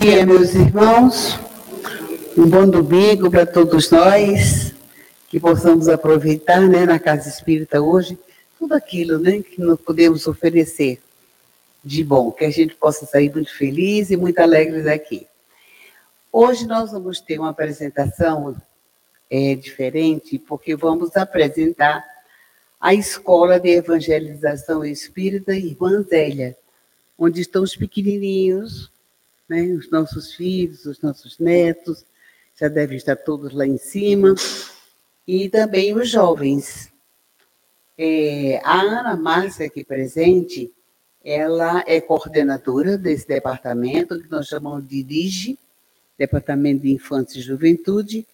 dia, meus irmãos. Um bom domingo para todos nós, que possamos aproveitar né, na Casa Espírita hoje tudo aquilo né, que nós podemos oferecer de bom, que a gente possa sair muito feliz e muito alegre daqui. Hoje nós vamos ter uma apresentação é, diferente, porque vamos apresentar a Escola de Evangelização Espírita Irmã Zélia, onde estão os pequenininhos, né, os nossos filhos, os nossos netos, já devem estar todos lá em cima, e também os jovens. É, a Ana Márcia, aqui presente, ela é coordenadora desse departamento, que nós chamamos de DIGE, Departamento de Infância e Juventude,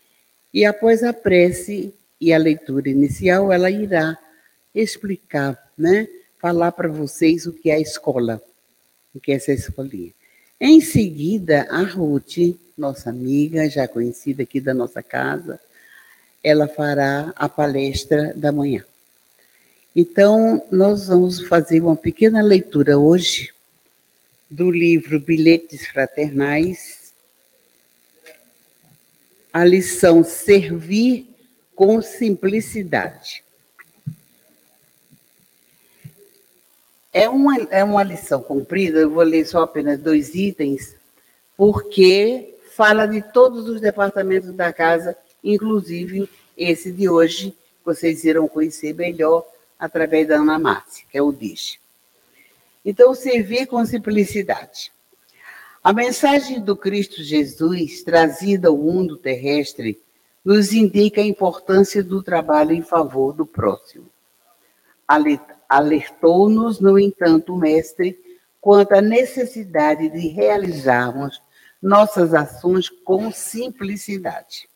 e após a prece e a leitura inicial, ela irá explicar, né, falar para vocês o que é a escola, o que é essa escolinha. Em seguida, a Ruth, nossa amiga, já conhecida aqui da nossa casa, ela fará a palestra da manhã. Então, nós vamos fazer uma pequena leitura hoje do livro Bilhetes Fraternais, a lição Servir com Simplicidade. É uma, é uma lição comprida, eu vou ler só apenas dois itens, porque fala de todos os departamentos da casa, inclusive esse de hoje, vocês irão conhecer melhor através da Ana Márcia, que é o DIS. Então, servir com simplicidade. A mensagem do Cristo Jesus, trazida ao mundo terrestre, nos indica a importância do trabalho em favor do próximo. Alertou-nos, no entanto, o Mestre, quanto à necessidade de realizarmos nossas ações com simplicidade.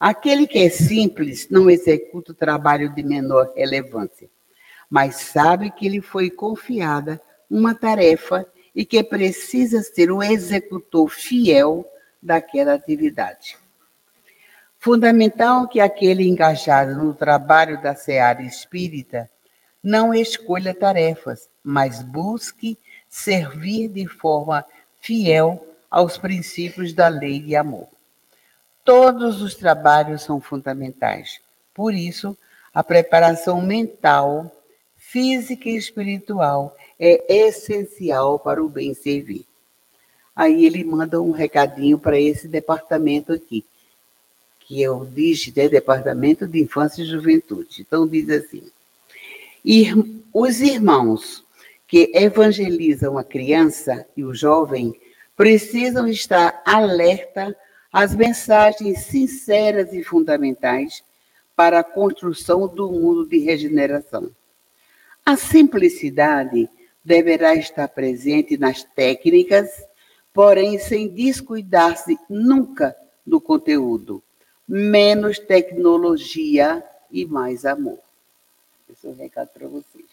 Aquele que é simples não executa o trabalho de menor relevância, mas sabe que lhe foi confiada uma tarefa e que precisa ser o executor fiel daquela atividade. Fundamental que aquele engajado no trabalho da seara espírita não escolha tarefas, mas busque servir de forma fiel aos princípios da lei de amor. Todos os trabalhos são fundamentais. Por isso, a preparação mental, física e espiritual é essencial para o bem servir. Aí ele manda um recadinho para esse departamento aqui, que é o DIGE, né? Departamento de Infância e Juventude. Então diz assim: os irmãos que evangelizam a criança e o jovem precisam estar alerta as mensagens sinceras e fundamentais para a construção do mundo de regeneração. A simplicidade deverá estar presente nas técnicas, porém sem descuidar-se nunca do conteúdo. Menos tecnologia e mais amor. Esse é o recado para vocês.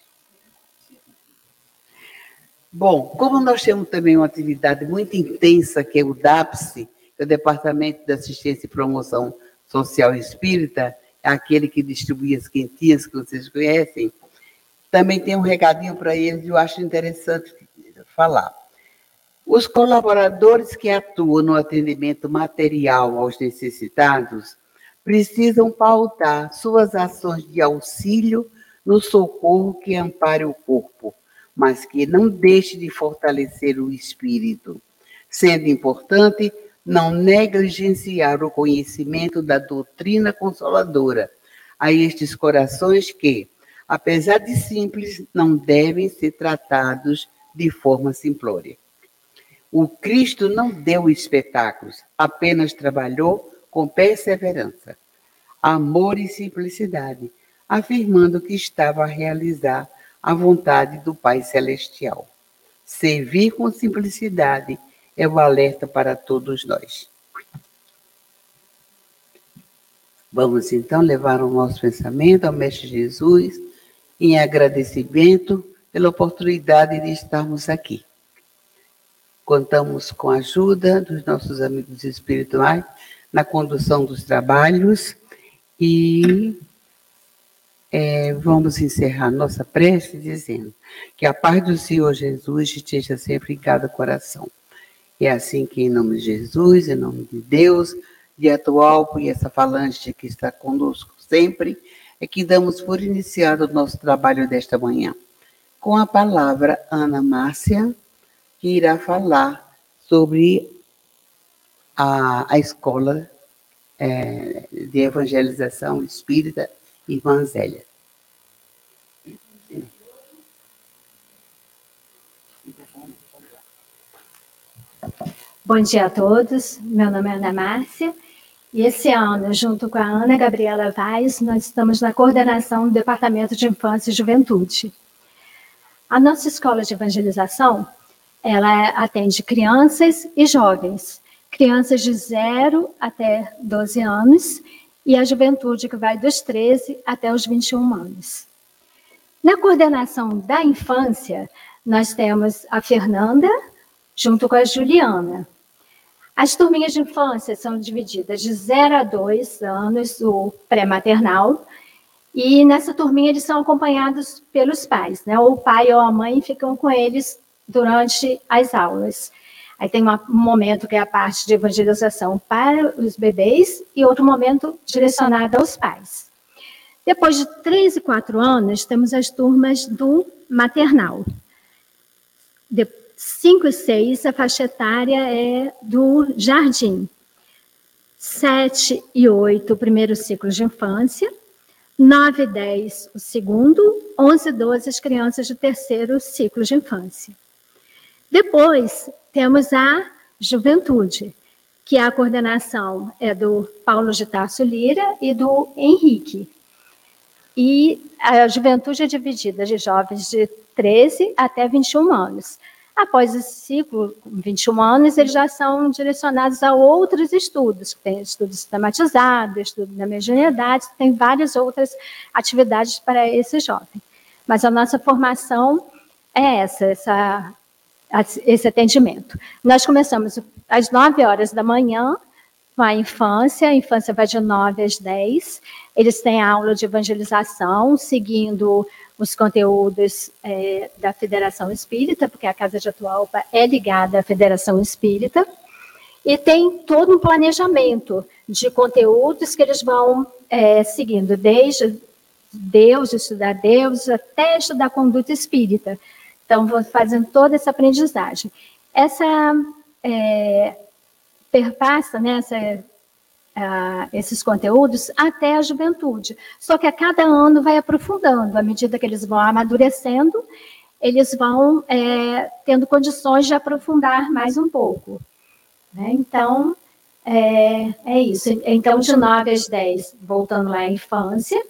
Bom, como nós temos também uma atividade muito intensa, que é o DAPSE, o Departamento de Assistência e Promoção Social Espírita, é aquele que distribui as quentinhas que vocês conhecem, também tem um recadinho para eles, eu acho interessante falar. Os colaboradores que atuam no atendimento material aos necessitados precisam pautar suas ações de auxílio no socorro que ampare o corpo, mas que não deixe de fortalecer o espírito, sendo importante não negligenciar o conhecimento da doutrina consoladora a estes corações que, apesar de simples, não devem ser tratados de forma simplória. O Cristo não deu espetáculos, apenas trabalhou com perseverança, amor e simplicidade, afirmando que estava a realizar a vontade do Pai Celestial. Servir com simplicidade é o alerta para todos nós. Vamos então levar o nosso pensamento ao Mestre Jesus em agradecimento pela oportunidade de estarmos aqui. Contamos com a ajuda dos nossos amigos espirituais na condução dos trabalhos e é, vamos encerrar nossa prece dizendo que a paz do Senhor Jesus esteja sempre em cada coração É assim que, em nome de Jesus, em nome de Deus, de atual e essa falange que está conosco sempre, é que damos por iniciado o nosso trabalho desta manhã. Com a palavra Ana Márcia, que irá falar sobre a, a escola é, de evangelização espírita Irmã Zélia. Bom dia a todos, meu nome é Ana Márcia e esse ano, junto com a Ana Gabriela Vaz, nós estamos na coordenação do Departamento de Infância e Juventude. A nossa escola de evangelização, ela atende crianças e jovens, crianças de 0 até 12 anos e a juventude que vai dos 13 até os 21 anos. Na coordenação da infância, nós temos a Fernanda, junto com a Juliana. As turminhas de infância são divididas de 0 a 2 anos, o pré-maternal, e nessa turminha eles são acompanhados pelos pais, né? Ou o pai ou a mãe ficam com eles durante as aulas. Aí tem um momento que é a parte de evangelização para os bebês e outro momento direcionado aos pais. Depois de 3 e 4 anos, temos as turmas do maternal. De 5 e 6, a faixa etária é do jardim. 7 e 8, o primeiro ciclo de infância. 9 e 10, o segundo. 11 e 12, as crianças do terceiro ciclo de infância. Depois, temos a juventude, que a coordenação é do Paulo de Tarso Lira e do Henrique. E a juventude é dividida de jovens de 13 até 21 anos. Após esse ciclo, com 21 anos, eles já são direcionados a outros estudos. Tem estudo sistematizado, estudo da mediunidade, tem várias outras atividades para esse jovem. Mas a nossa formação é essa, essa esse atendimento. Nós começamos às 9 horas da manhã com a infância, a infância vai de 9 às 10. Eles têm aula de evangelização, seguindo os conteúdos é, da Federação Espírita, porque a Casa de Atualpa é ligada à Federação Espírita, e tem todo um planejamento de conteúdos que eles vão é, seguindo, desde Deus, estudar Deus, até estudar conduta espírita. Então, vou fazendo toda essa aprendizagem. Essa é, perpassa, né, essa, uh, esses conteúdos até a juventude. Só que a cada ano vai aprofundando, à medida que eles vão amadurecendo, eles vão é, tendo condições de aprofundar mais um pouco. Né? Então, é, é, isso. Então, de 9 às 10, voltando lá à infância,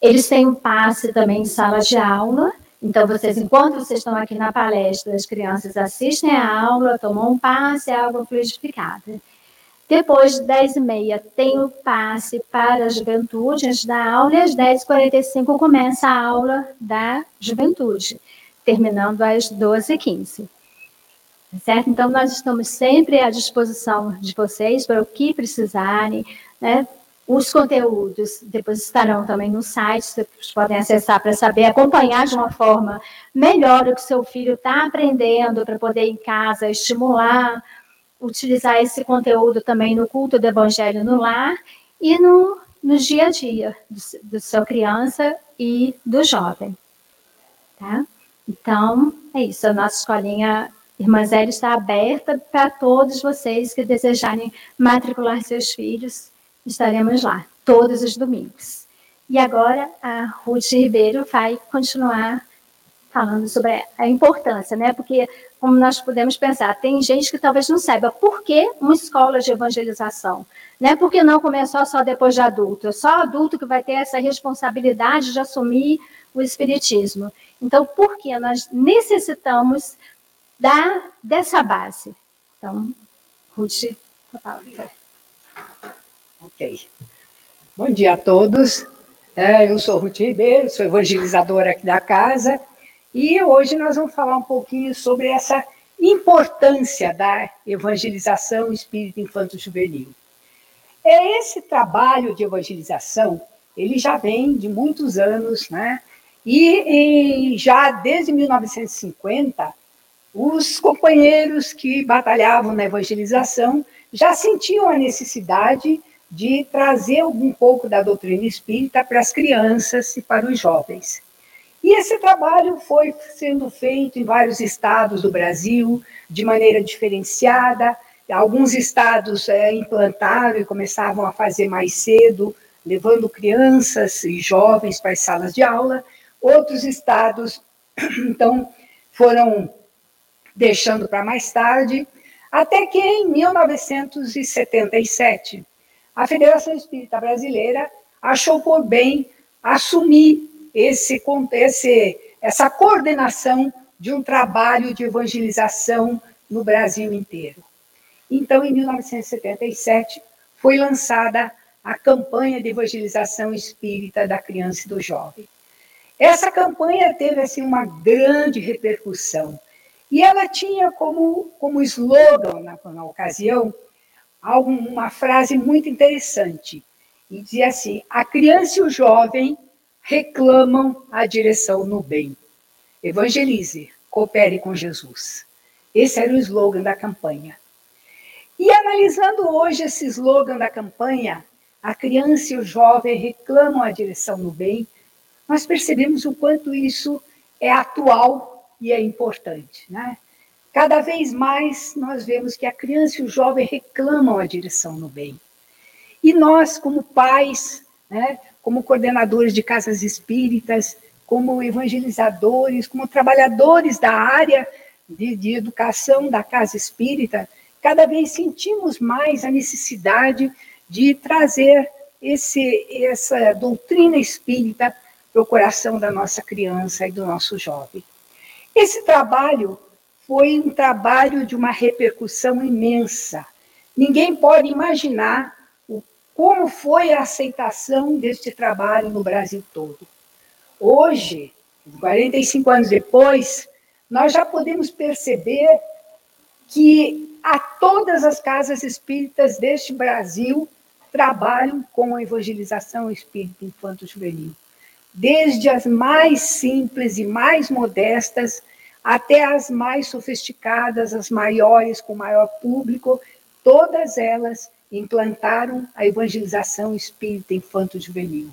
eles têm um passe também em sala de aula, então, vocês, enquanto vocês estão aqui na palestra, as crianças assistem a aula, tomam um passe, a água fluidificada. Depois, 10 e meia, tem o passe para a juventude antes da aula, e às 10h45 começa a aula da juventude, terminando às 12h15. Certo? Então, nós estamos sempre à disposição de vocês para o que precisarem, né? Os conteúdos depois estarão também no site, vocês podem acessar para saber, acompanhar de uma forma melhor o que seu filho está aprendendo, para poder em casa estimular, utilizar esse conteúdo também no culto do Evangelho no lar e no, no dia a dia do, do seu criança e do jovem. Tá? Então, é isso. A nossa escolinha Irmã Zélia está aberta para todos vocês que desejarem matricular seus filhos estaremos lá, todos os domingos. E agora a Ruth Ribeiro vai continuar falando sobre a importância, né? Porque, como nós podemos pensar, tem gente que talvez não saiba por que uma escola de evangelização, né? Por que não começou só depois de adulto? É só adulto que vai ter essa responsabilidade de assumir o espiritismo. Então, por que nós necessitamos da, dessa base? Então, Ruth, a palavra. Ok. Bom dia a todos. É, eu sou Ruth Ribeiro, sou evangelizadora aqui da casa e hoje nós vamos falar um pouquinho sobre essa importância da evangelização espírita infanto-juvenil. É esse trabalho de evangelização, ele já vem de muitos anos, né? E, e já desde 1950, os companheiros que batalhavam na evangelização já sentiam a necessidade de trazer um pouco da doutrina espírita para as crianças e para os jovens. E esse trabalho foi sendo feito em vários estados do Brasil, de maneira diferenciada. Alguns estados é, implantaram e começavam a fazer mais cedo, levando crianças e jovens para as salas de aula. Outros estados, então, foram deixando para mais tarde, até que em 1977, a Federação Espírita Brasileira achou por bem assumir esse, esse, essa coordenação de um trabalho de evangelização no Brasil inteiro. Então, em 1977, foi lançada a campanha de evangelização espírita da criança e do jovem. Essa campanha teve assim uma grande repercussão e ela tinha como, como slogan na, na ocasião uma frase muito interessante. E dizia assim: a criança e o jovem reclamam a direção no bem. Evangelize, coopere com Jesus. Esse era o slogan da campanha. E analisando hoje esse slogan da campanha, a criança e o jovem reclamam a direção no bem, nós percebemos o quanto isso é atual e é importante. Né? Cada vez mais nós vemos que a criança e o jovem reclamam a direção no bem. E nós, como pais, né, como coordenadores de casas espíritas, como evangelizadores, como trabalhadores da área de, de educação da casa espírita, cada vez sentimos mais a necessidade de trazer esse, essa doutrina espírita para o coração da nossa criança e do nosso jovem. Esse trabalho foi um trabalho de uma repercussão imensa. Ninguém pode imaginar como foi a aceitação deste trabalho no Brasil todo. Hoje, 45 anos depois, nós já podemos perceber que a todas as casas espíritas deste Brasil trabalham com a evangelização espírita infanto-juvenil desde as mais simples e mais modestas até as mais sofisticadas, as maiores, com maior público, todas elas implantaram a evangelização espírita infanto-juvenil,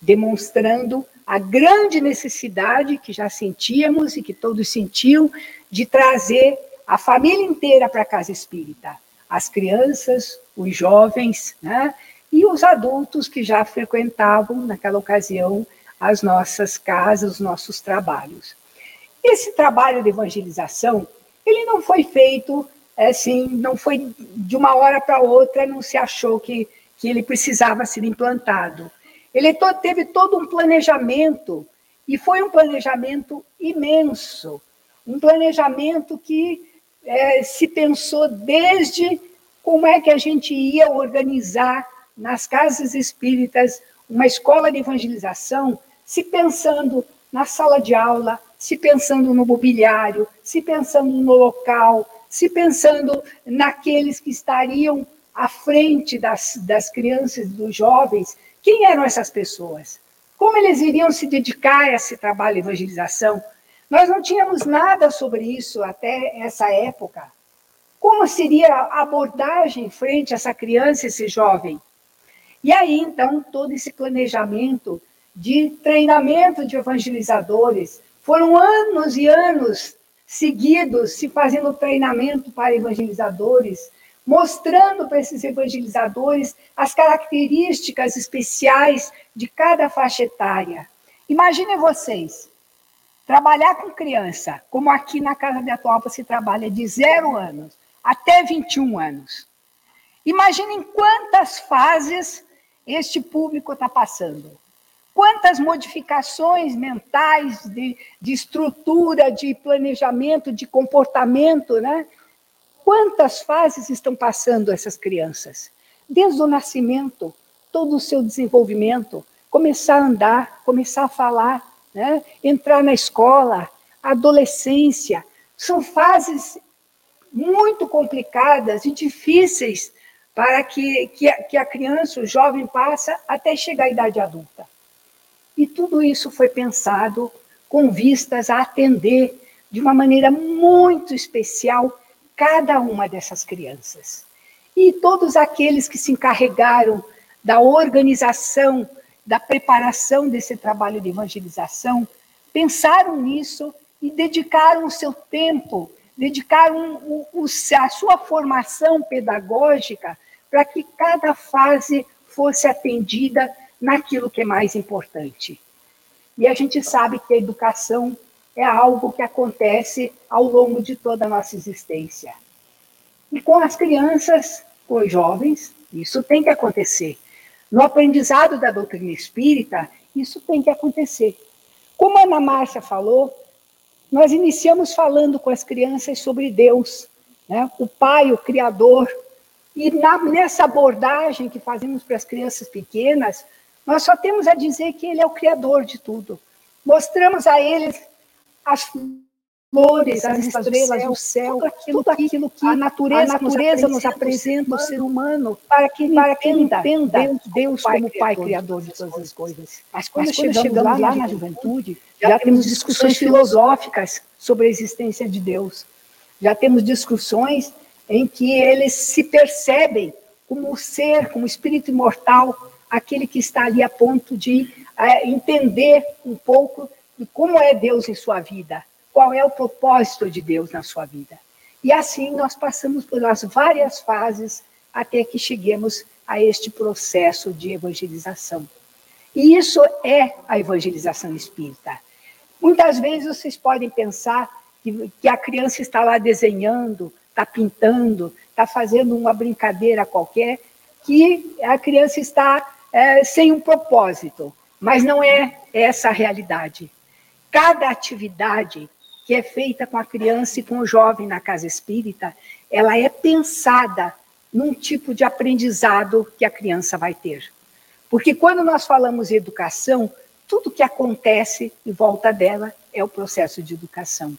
demonstrando a grande necessidade que já sentíamos e que todos sentiam de trazer a família inteira para a casa espírita, as crianças, os jovens, né, e os adultos que já frequentavam naquela ocasião as nossas casas, os nossos trabalhos. Esse trabalho de evangelização, ele não foi feito assim, não foi de uma hora para outra, não se achou que, que ele precisava ser implantado. Ele teve todo um planejamento, e foi um planejamento imenso, um planejamento que é, se pensou desde como é que a gente ia organizar nas casas espíritas uma escola de evangelização se pensando na sala de aula, se pensando no mobiliário, se pensando no local, se pensando naqueles que estariam à frente das, das crianças dos jovens. Quem eram essas pessoas? Como eles iriam se dedicar a esse trabalho de evangelização? Nós não tínhamos nada sobre isso até essa época. Como seria a abordagem frente a essa criança, esse jovem? E aí, então, todo esse planejamento de treinamento de evangelizadores. Foram anos e anos seguidos se fazendo treinamento para evangelizadores, mostrando para esses evangelizadores as características especiais de cada faixa etária. Imaginem vocês, trabalhar com criança, como aqui na Casa de Atualpa se trabalha de zero anos até 21 anos. Imaginem quantas fases este público está passando quantas modificações mentais de, de estrutura, de planejamento, de comportamento, né? Quantas fases estão passando essas crianças? Desde o nascimento, todo o seu desenvolvimento, começar a andar, começar a falar, né? entrar na escola, adolescência, são fases muito complicadas e difíceis para que, que, que a criança, o jovem, passa até chegar à idade adulta. E tudo isso foi pensado com vistas a atender de uma maneira muito especial cada uma dessas crianças. E todos aqueles que se encarregaram da organização, da preparação desse trabalho de evangelização, pensaram nisso e dedicaram o seu tempo, dedicaram o, o, a sua formação pedagógica para que cada fase fosse atendida naquilo que é mais importante. E a gente sabe que a educação é algo que acontece ao longo de toda a nossa existência. E com as crianças, com os jovens, isso tem que acontecer. No aprendizado da doutrina espírita, isso tem que acontecer. Como a Ana Márcia falou, nós iniciamos falando com as crianças sobre Deus, né? o Pai, o Criador. E na, nessa abordagem que fazemos para as crianças pequenas, nós só temos a dizer que Ele é o Criador de tudo. Mostramos a eles as flores, as estrelas, o céu, tudo aquilo, tudo aquilo que a natureza, a natureza nos, apresenta, o ser humano, para que, para que ele entenda Deus, Deus como Pai Criador de todas as coisas. Mas quando, Mas quando chegamos, chegamos lá, na juventude, já, já temos discussões filosóficas sobre a existência de Deus. Já temos discussões em que eles se percebem como ser, como espírito imortal, aquele que está ali a ponto de é, entender um pouco de como é Deus em sua vida, qual é o propósito de Deus na sua vida. E assim nós passamos por as várias fases até que cheguemos a este processo de evangelização. E isso é a evangelização espírita. Muitas vezes vocês podem pensar que, que a criança está lá desenhando, está pintando, está fazendo uma brincadeira qualquer, que a criança está é, sem um propósito. Mas não é essa a realidade. Cada atividade que é feita com a criança e com o jovem na casa espírita, ela é pensada num tipo de aprendizado que a criança vai ter. Porque quando nós falamos em educação, tudo que acontece em volta dela é o processo de educação.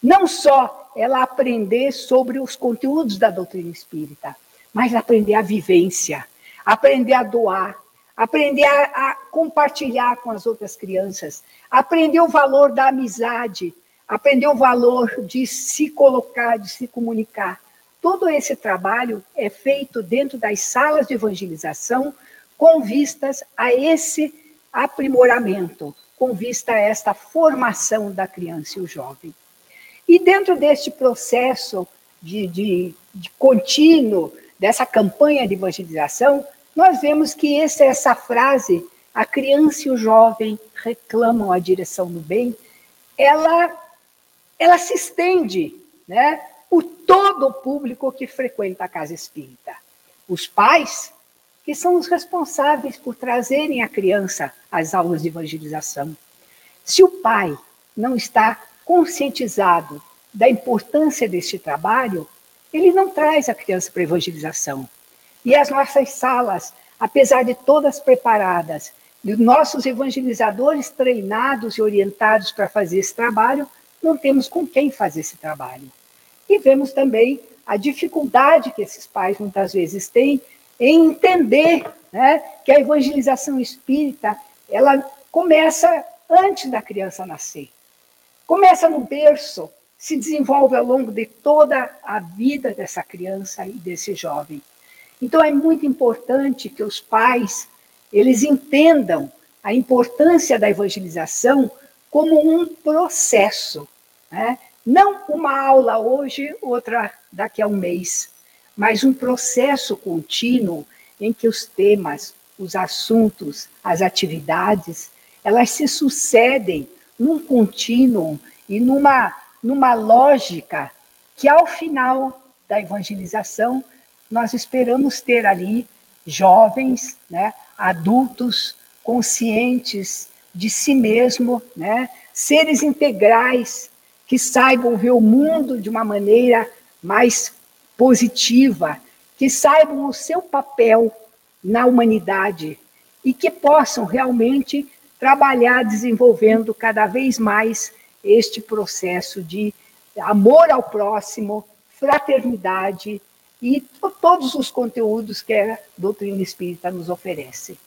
Não só ela aprender sobre os conteúdos da doutrina espírita, mas aprender a vivência, aprender a doar, aprender a, a, compartilhar com as outras crianças, aprender o valor da amizade, aprender o valor de se colocar, de se comunicar. Todo esse trabalho é feito dentro das salas de evangelização com vistas a esse aprimoramento, com vista a esta formação da criança e o jovem. E dentro deste processo de, de, de contínuo, dessa campanha de evangelização, nós vemos que essa, essa frase, a criança e o jovem reclamam a direção do bem, ela, ela se estende né, por todo o público que frequenta a casa espírita. Os pais, que são os responsáveis por trazerem a criança às aulas de evangelização. Se o pai não está conscientizado da importância deste trabalho, ele não traz a criança para a evangelização. E as nossas salas, apesar de todas preparadas, de nossos evangelizadores treinados e orientados para fazer esse trabalho, não temos com quem fazer esse trabalho. E vemos também a dificuldade que esses pais muitas vezes têm em entender né, que a evangelização espírita ela começa antes da criança nascer. Começa no berço, se desenvolve ao longo de toda a vida dessa criança e desse jovem. Então é muito importante que os pais eles entendam a importância da evangelização como um processo, né? não uma aula hoje, outra daqui a um mês, mas um processo contínuo em que os temas, os assuntos, as atividades, elas se sucedem num contínuo e numa, numa lógica que, ao final da evangelização, nós esperamos ter ali jovens, né, adultos conscientes de si mesmo, né, seres integrais que saibam ver o mundo de uma maneira mais positiva, que saibam o seu papel na humanidade e que possam realmente trabalhar desenvolvendo cada vez mais este processo de amor ao próximo, fraternidade e todos os conteúdos que a doutrina espírita nos oferece.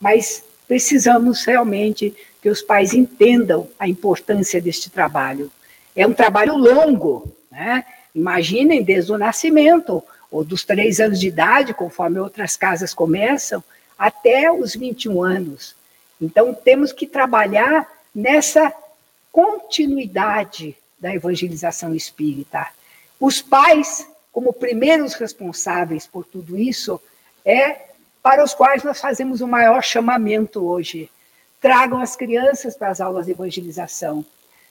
Mas precisamos realmente que os pais entendam a importância deste trabalho. É um trabalho longo, né? Imaginem desde o nascimento, ou dos três anos de idade, conforme outras casas começam, até os 21 anos. Então, temos que trabalhar nessa continuidade da evangelização espírita. Os pais, como primeiros responsáveis por tudo isso, é para os quais nós fazemos o maior chamamento hoje. Tragam as crianças para as aulas de evangelização.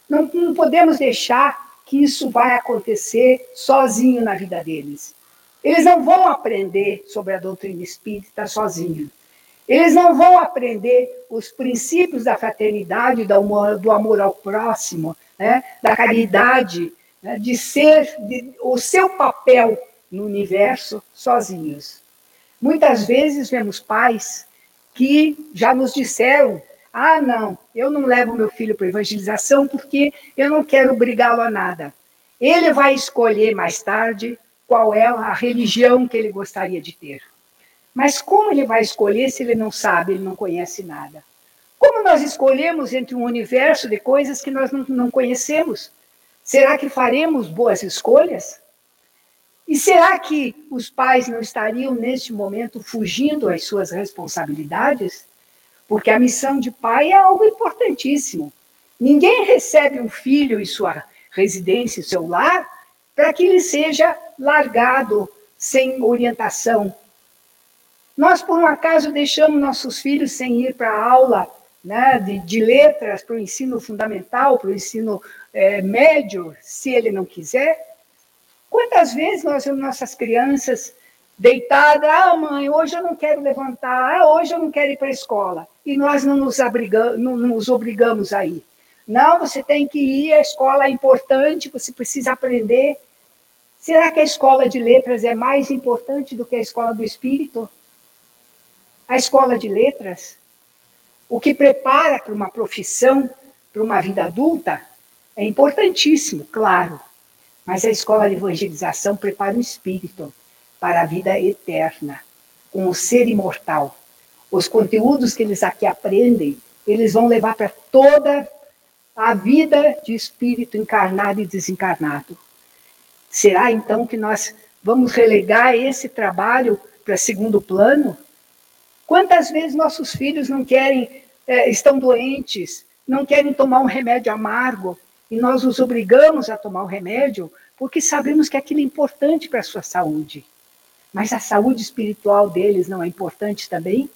Não, não podemos deixar que isso vai acontecer sozinho na vida deles. Eles não vão aprender sobre a doutrina espírita sozinhos. Eles não vão aprender os princípios da fraternidade, do amor, ao próximo, né? da caridade, né? de ser de, o seu papel no universo sozinhos. Muitas vezes vemos pais que já nos disseram: ah, não, eu não levo meu filho para evangelização porque eu não quero obrigá-lo a nada. Ele vai escolher mais tarde qual é a religião que ele gostaria de ter. Mas como ele vai escolher se ele não sabe, ele não conhece nada? Como nós escolhemos entre um universo de coisas que nós não, não conhecemos? Será que faremos boas escolhas? E será que os pais não estariam, neste momento, fugindo às suas responsabilidades? Porque a missão de pai é algo importantíssimo. Ninguém recebe um filho em sua residência, seu lar, para que ele seja largado sem orientação. Nós, por um acaso, deixamos nossos filhos sem ir para a aula né, de, de, letras, para o ensino fundamental, para o ensino é, médio, se ele não quiser? Quantas vezes nós vemos nossas crianças deitadas, ah, mãe, hoje eu não quero levantar, ah, hoje eu não quero ir para a escola, e nós não nos, abrigamos, não nos obrigamos a ir. Não, você tem que ir, a escola é importante, você precisa aprender. Será que a escola de letras é mais importante do que a escola do espírito? A escola de letras, o que prepara para uma profissão, para uma vida adulta, é importantíssimo, claro. Mas a escola de evangelização prepara o espírito para a vida eterna, com o ser imortal. Os conteúdos que eles aqui aprendem, eles vão levar para toda a vida de espírito encarnado e desencarnado. Será então que nós vamos relegar esse trabalho para segundo plano? Quantas vezes nossos filhos não querem, é, estão doentes, não querem tomar um remédio amargo, e nós os obrigamos a tomar o remédio porque sabemos que aquilo é importante para a sua saúde. Mas a saúde espiritual deles não é importante também?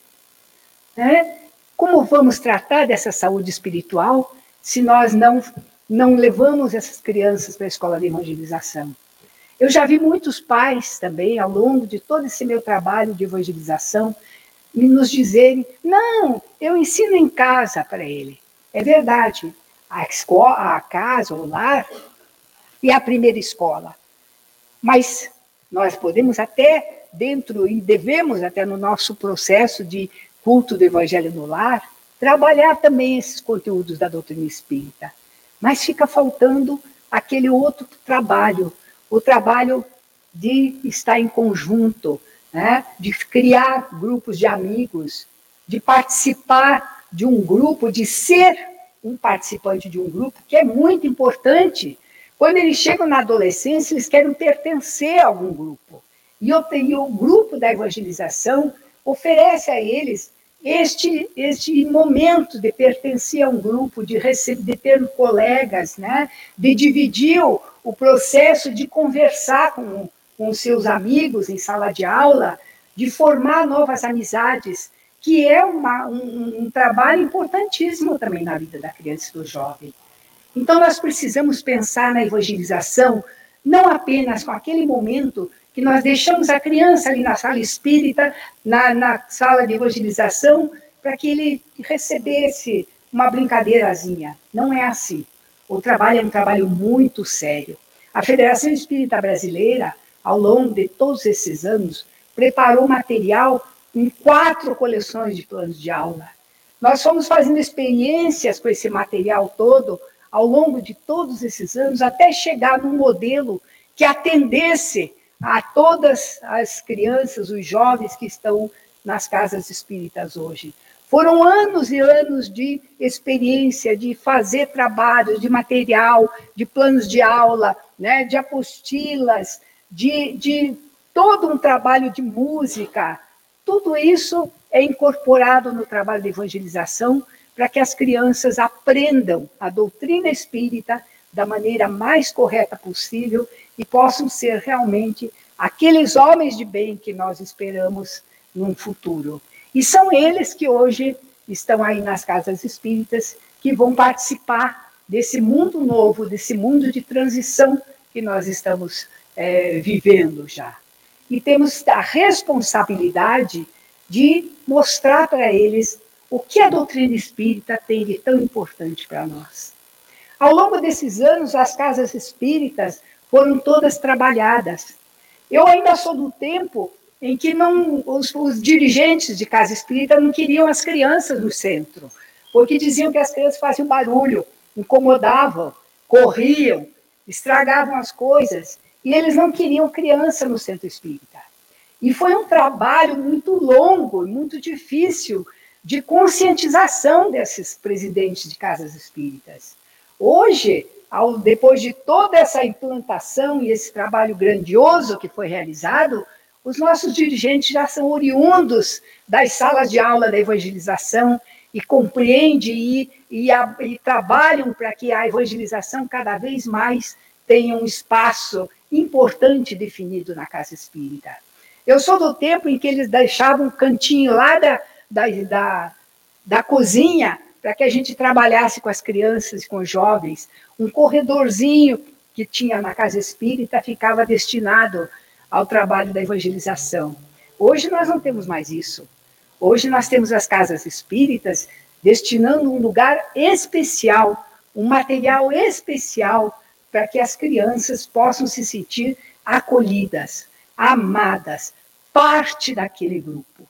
Né? Como vamos tratar dessa saúde espiritual se nós não, não levamos essas crianças para a escola de evangelização? Eu já vi muitos pais também, ao longo de todo esse meu trabalho de evangelização, nos dizerem: não, eu ensino em casa para ele. É verdade, a escola, a casa, o lar, e a primeira escola. Mas nós podemos até, dentro, e devemos até no nosso processo de culto do Evangelho no lar, trabalhar também esses conteúdos da doutrina espírita. Mas fica faltando aquele outro trabalho, o trabalho de estar em conjunto, né? de criar grupos de amigos, de participar de um grupo, de ser um participante de um grupo, que é muito importante. Quando eles chegam na adolescência, eles querem pertencer a algum grupo. E, o grupo da evangelização oferece a eles este, este momento de pertencer a um grupo, de, receber, de ter colegas, né? de dividir o, o processo de conversar com, com seus amigos em sala de aula, de formar novas amizades, que é uma, um, um trabalho importantíssimo também na vida da criança e do jovem. Então, nós precisamos pensar na evangelização não apenas com aquele momento que nós deixamos a criança ali na sala espírita, na, na sala de evangelização, para que ele recebesse uma brincadeirazinha. Não é assim. O trabalho é um trabalho muito sério. A Federação Espírita Brasileira, ao longo de todos esses anos, preparou material em quatro coleções de planos de aula. Nós fomos fazendo experiências com esse material todo ao longo de todos esses anos, até chegar num modelo que atendesse a todas as crianças, os jovens que estão nas casas espíritas hoje. Foram anos e anos de experiência, de fazer trabalhos, de material, de planos de aula, né, de apostilas, de, de todo um trabalho de música. Tudo isso é incorporado no trabalho de evangelização para que as crianças aprendam a doutrina espírita da maneira mais correta possível e possam ser realmente aqueles homens de bem que nós esperamos num futuro. E são eles que hoje estão aí nas casas espíritas, que vão participar desse mundo novo, desse mundo de transição que nós estamos é, vivendo já. E temos a responsabilidade de mostrar para eles o que a doutrina espírita tem de tão importante para nós. Ao longo desses anos, as casas espíritas foram todas trabalhadas. Eu ainda sou do tempo em que não, os, os, dirigentes de casa espírita não queriam as crianças no centro, porque diziam que as crianças faziam barulho, incomodavam, corriam, estragavam as coisas, e eles não queriam criança no centro espírita. E foi um trabalho muito longo, muito difícil de conscientização desses presidentes de casas espíritas. Hoje, ao, depois de toda essa implantação e esse trabalho grandioso que foi realizado, os nossos dirigentes já são oriundos das salas de aula da evangelização e compreendem e, e, e trabalham para que a evangelização cada vez mais tenha um espaço importante definido na casa espírita. Eu sou do tempo em que eles deixavam um cantinho lá da, da, da, da cozinha para que a gente trabalhasse com as crianças e com os jovens. Um corredorzinho que tinha na casa espírita ficava destinado ao trabalho da evangelização. Hoje nós não temos mais isso. Hoje nós temos as casas espíritas destinando um lugar especial, um material especial para que as crianças possam se sentir acolhidas, amadas, parte daquele grupo.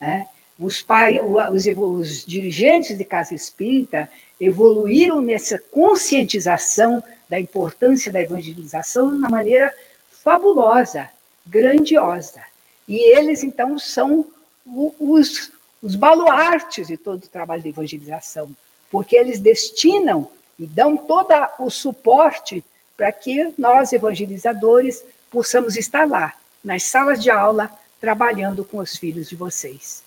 Né? Os, pai, os, os dirigentes de casa espírita evoluíram nessa conscientização da importância da evangelização de uma maneira fabulosa, grandiosa. E eles, então, são os, os baluartes de todo o trabalho de evangelização, porque eles destinam e dão todo o suporte para que nós, evangelizadores, possamos estar lá, nas salas de aula, trabalhando com os filhos de vocês.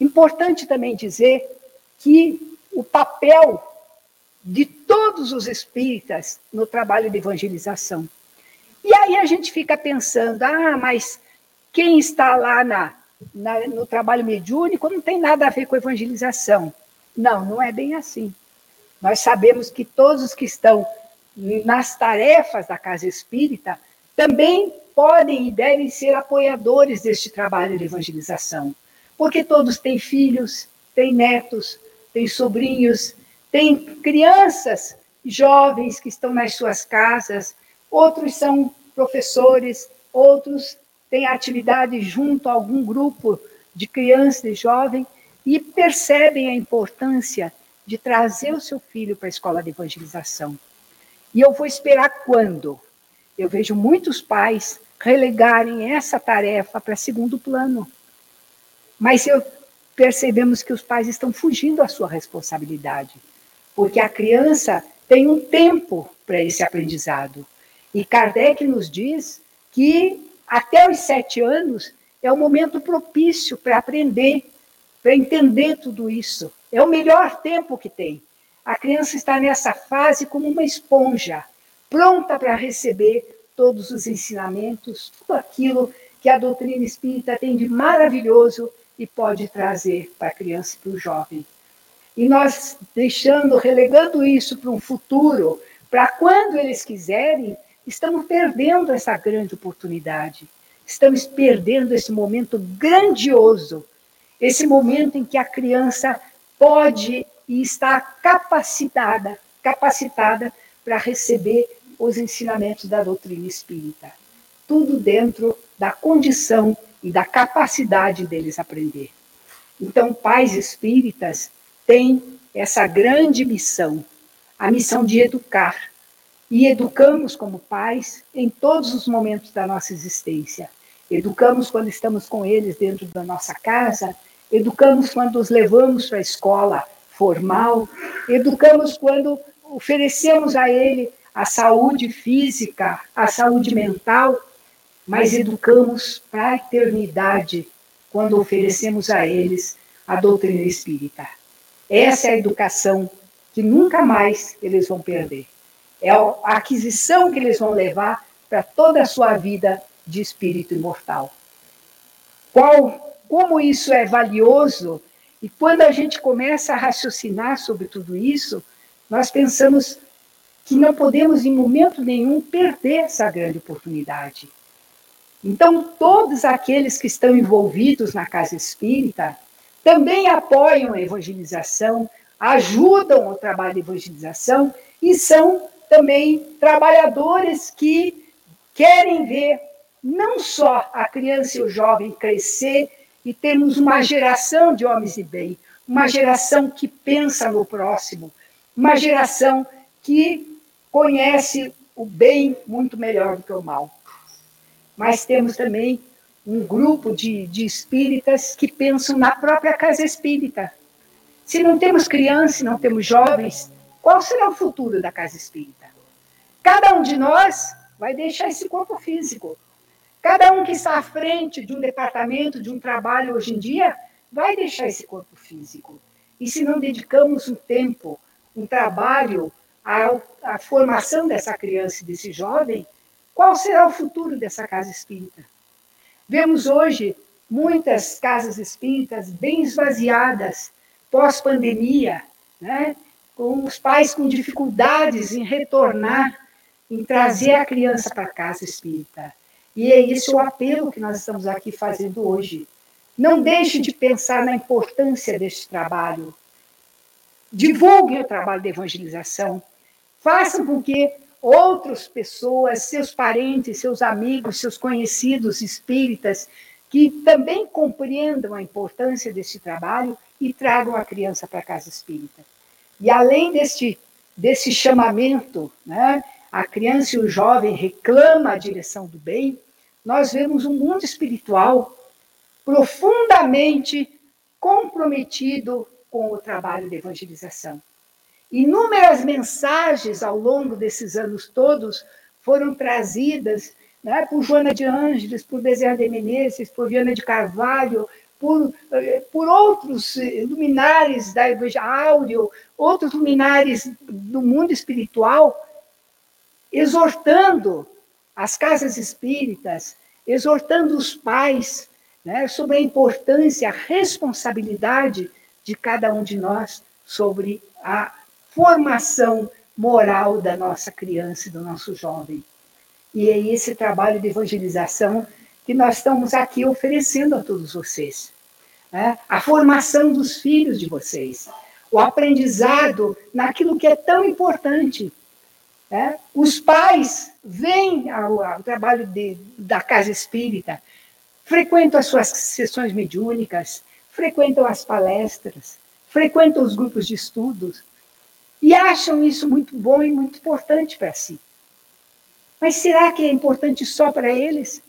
Importante também dizer que o papel de todos os espíritas no trabalho de evangelização e aí a gente fica pensando, ah, mas quem está lá na, na, no trabalho mediúnico não tem nada a ver com evangelização. Não, não é bem assim. Nós sabemos que todos os que estão nas tarefas da casa espírita também podem e devem ser apoiadores deste trabalho de evangelização, porque todos têm filhos, têm netos, têm sobrinhos, têm crianças jovens que estão nas suas casas, outros são professores, outros têm atividade junto a algum grupo de crianças e jovens e percebem a importância de trazer o seu filho para a escola de evangelização. E eu vou esperar quando? Eu vejo muitos pais relegarem essa tarefa para segundo plano. Mas eu percebemos que os pais estão fugindo à sua responsabilidade, porque a criança tem um tempo para esse aprendizado. E Kardec nos diz que até os sete anos é o momento propício para aprender, para entender tudo isso. É o melhor tempo que tem. A criança está nessa fase como uma esponja, pronta para receber todos os ensinamentos, tudo aquilo que a doutrina espírita tem de maravilhoso e pode trazer para a criança e para o jovem. E nós deixando, relegando isso para um futuro, para quando eles quiserem, Estamos perdendo essa grande oportunidade. Estamos perdendo esse momento grandioso, esse momento em que a criança pode e está capacitada, capacitada para receber os ensinamentos da doutrina espírita. Tudo dentro da condição e da capacidade deles aprender. Então, pais espíritas têm essa grande missão, a missão de educar, e educamos como pais em todos os momentos da nossa existência. Educamos quando estamos com eles dentro da nossa casa, educamos quando os levamos para a escola formal, educamos quando oferecemos a ele a saúde física, a saúde mental, mas educamos para a eternidade quando oferecemos a eles a doutrina espírita. Essa é a educação que nunca mais eles vão perder. É a aquisição que eles vão levar para toda a sua vida de espírito imortal. Qual, como isso é valioso, e quando a gente começa a raciocinar sobre tudo isso, nós pensamos que não podemos, em momento nenhum, perder essa grande oportunidade. Então, todos aqueles que estão envolvidos na casa espírita também apoiam a evangelização, ajudam o trabalho de evangelização e são também trabalhadores que querem ver não só a criança e o jovem crescer e termos uma geração de homens de bem, uma geração que pensa no próximo, uma geração que conhece o bem muito melhor do que o mal. Mas temos também um grupo de, de espíritas que pensam na própria casa espírita. Se não temos crianças, se não temos jovens, qual será o futuro da casa espírita? Cada um de nós vai deixar esse corpo físico. Cada um que está à frente de um departamento, de um trabalho hoje em dia, vai deixar esse corpo físico. E se não dedicamos um tempo, um trabalho à, à formação dessa criança e desse jovem, qual será o futuro dessa casa espírita? Vemos hoje muitas casas espíritas bem esvaziadas, pós-pandemia, né? com os pais com dificuldades em retornar, em trazer a criança para a casa espírita. E é esse o apelo que nós estamos aqui fazendo hoje. Não deixe de pensar na importância deste trabalho. Divulgue o trabalho de evangelização. Faça com que outras pessoas, seus parentes, seus amigos, seus conhecidos espíritas, que também compreendam a importância desse trabalho e tragam a criança para a casa espírita. E além deste, desse chamamento, né, a criança e o jovem reclama a direção do bem, nós vemos um mundo espiritual profundamente comprometido com o trabalho de evangelização. Inúmeras mensagens ao longo desses anos todos foram trazidas né, por Joana de Ângeles, por Bezerra de Menezes, por Viana de Carvalho, por, eh, por outros eh, luminares da Igreja Áureo, outros luminares do mundo espiritual, exortando as casas espíritas, exortando os pais né, sobre a importância, a responsabilidade de cada um de nós sobre a formação moral da nossa criança e do nosso jovem. E é esse trabalho de evangelização que nós estamos aqui oferecendo a todos vocês. Né? A formação dos filhos de vocês, o aprendizado naquilo que é tão importante. Né? Os pais vêm ao, ao trabalho de, da casa espírita, frequentam as suas sessões mediúnicas, frequentam as palestras, frequentam os grupos de estudos, e acham isso muito bom e muito importante para si. Mas será que é importante só para eles?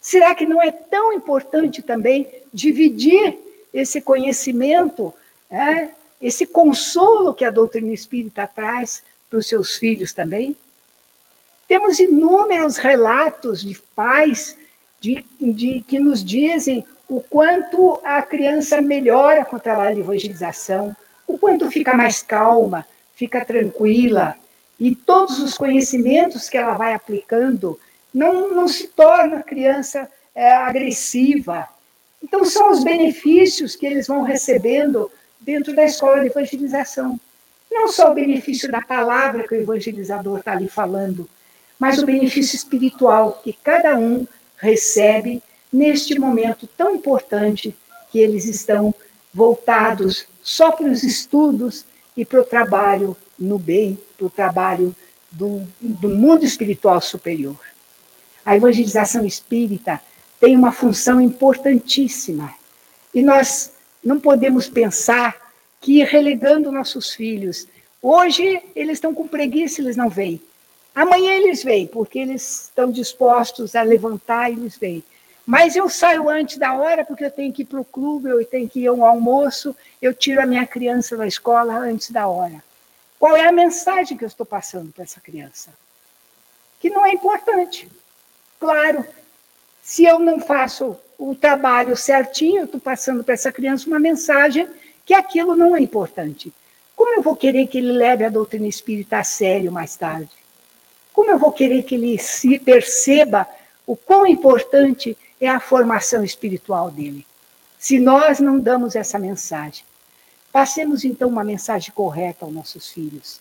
Será que não é tão importante também dividir esse conhecimento, é, esse consolo que a doutrina espírita traz para os seus filhos também? Temos inúmeros relatos de pais de, de, que nos dizem o quanto a criança melhora com o trabalho de evangelização, o quanto fica mais calma, fica tranquila, e todos os conhecimentos que ela vai aplicando não, não se torna criança é, agressiva. Então, são os benefícios que eles vão recebendo dentro da escola de evangelização. Não só o benefício da palavra que o evangelizador está ali falando, mas o benefício espiritual que cada um recebe neste momento tão importante que eles estão voltados só para os estudos e para o trabalho no bem, para o trabalho do, do mundo espiritual superior. A evangelização espírita tem uma função importantíssima. E nós não podemos pensar que relegando nossos filhos, hoje eles estão com preguiça, eles não vêm. Amanhã eles vêm, porque eles estão dispostos a levantar e eles vêm. Mas eu saio antes da hora porque eu tenho que ir para o clube, eu tenho que ir ao almoço, eu tiro a minha criança da escola antes da hora. Qual é a mensagem que eu estou passando para essa criança? Que não é importante. Claro, se eu não faço o trabalho certinho, eu estou passando para essa criança uma mensagem que aquilo não é importante. Como eu vou querer que ele leve a doutrina espírita a sério mais tarde? Como eu vou querer que ele se perceba o quão importante é a formação espiritual dele? Se nós não damos essa mensagem, passemos então uma mensagem correta aos nossos filhos.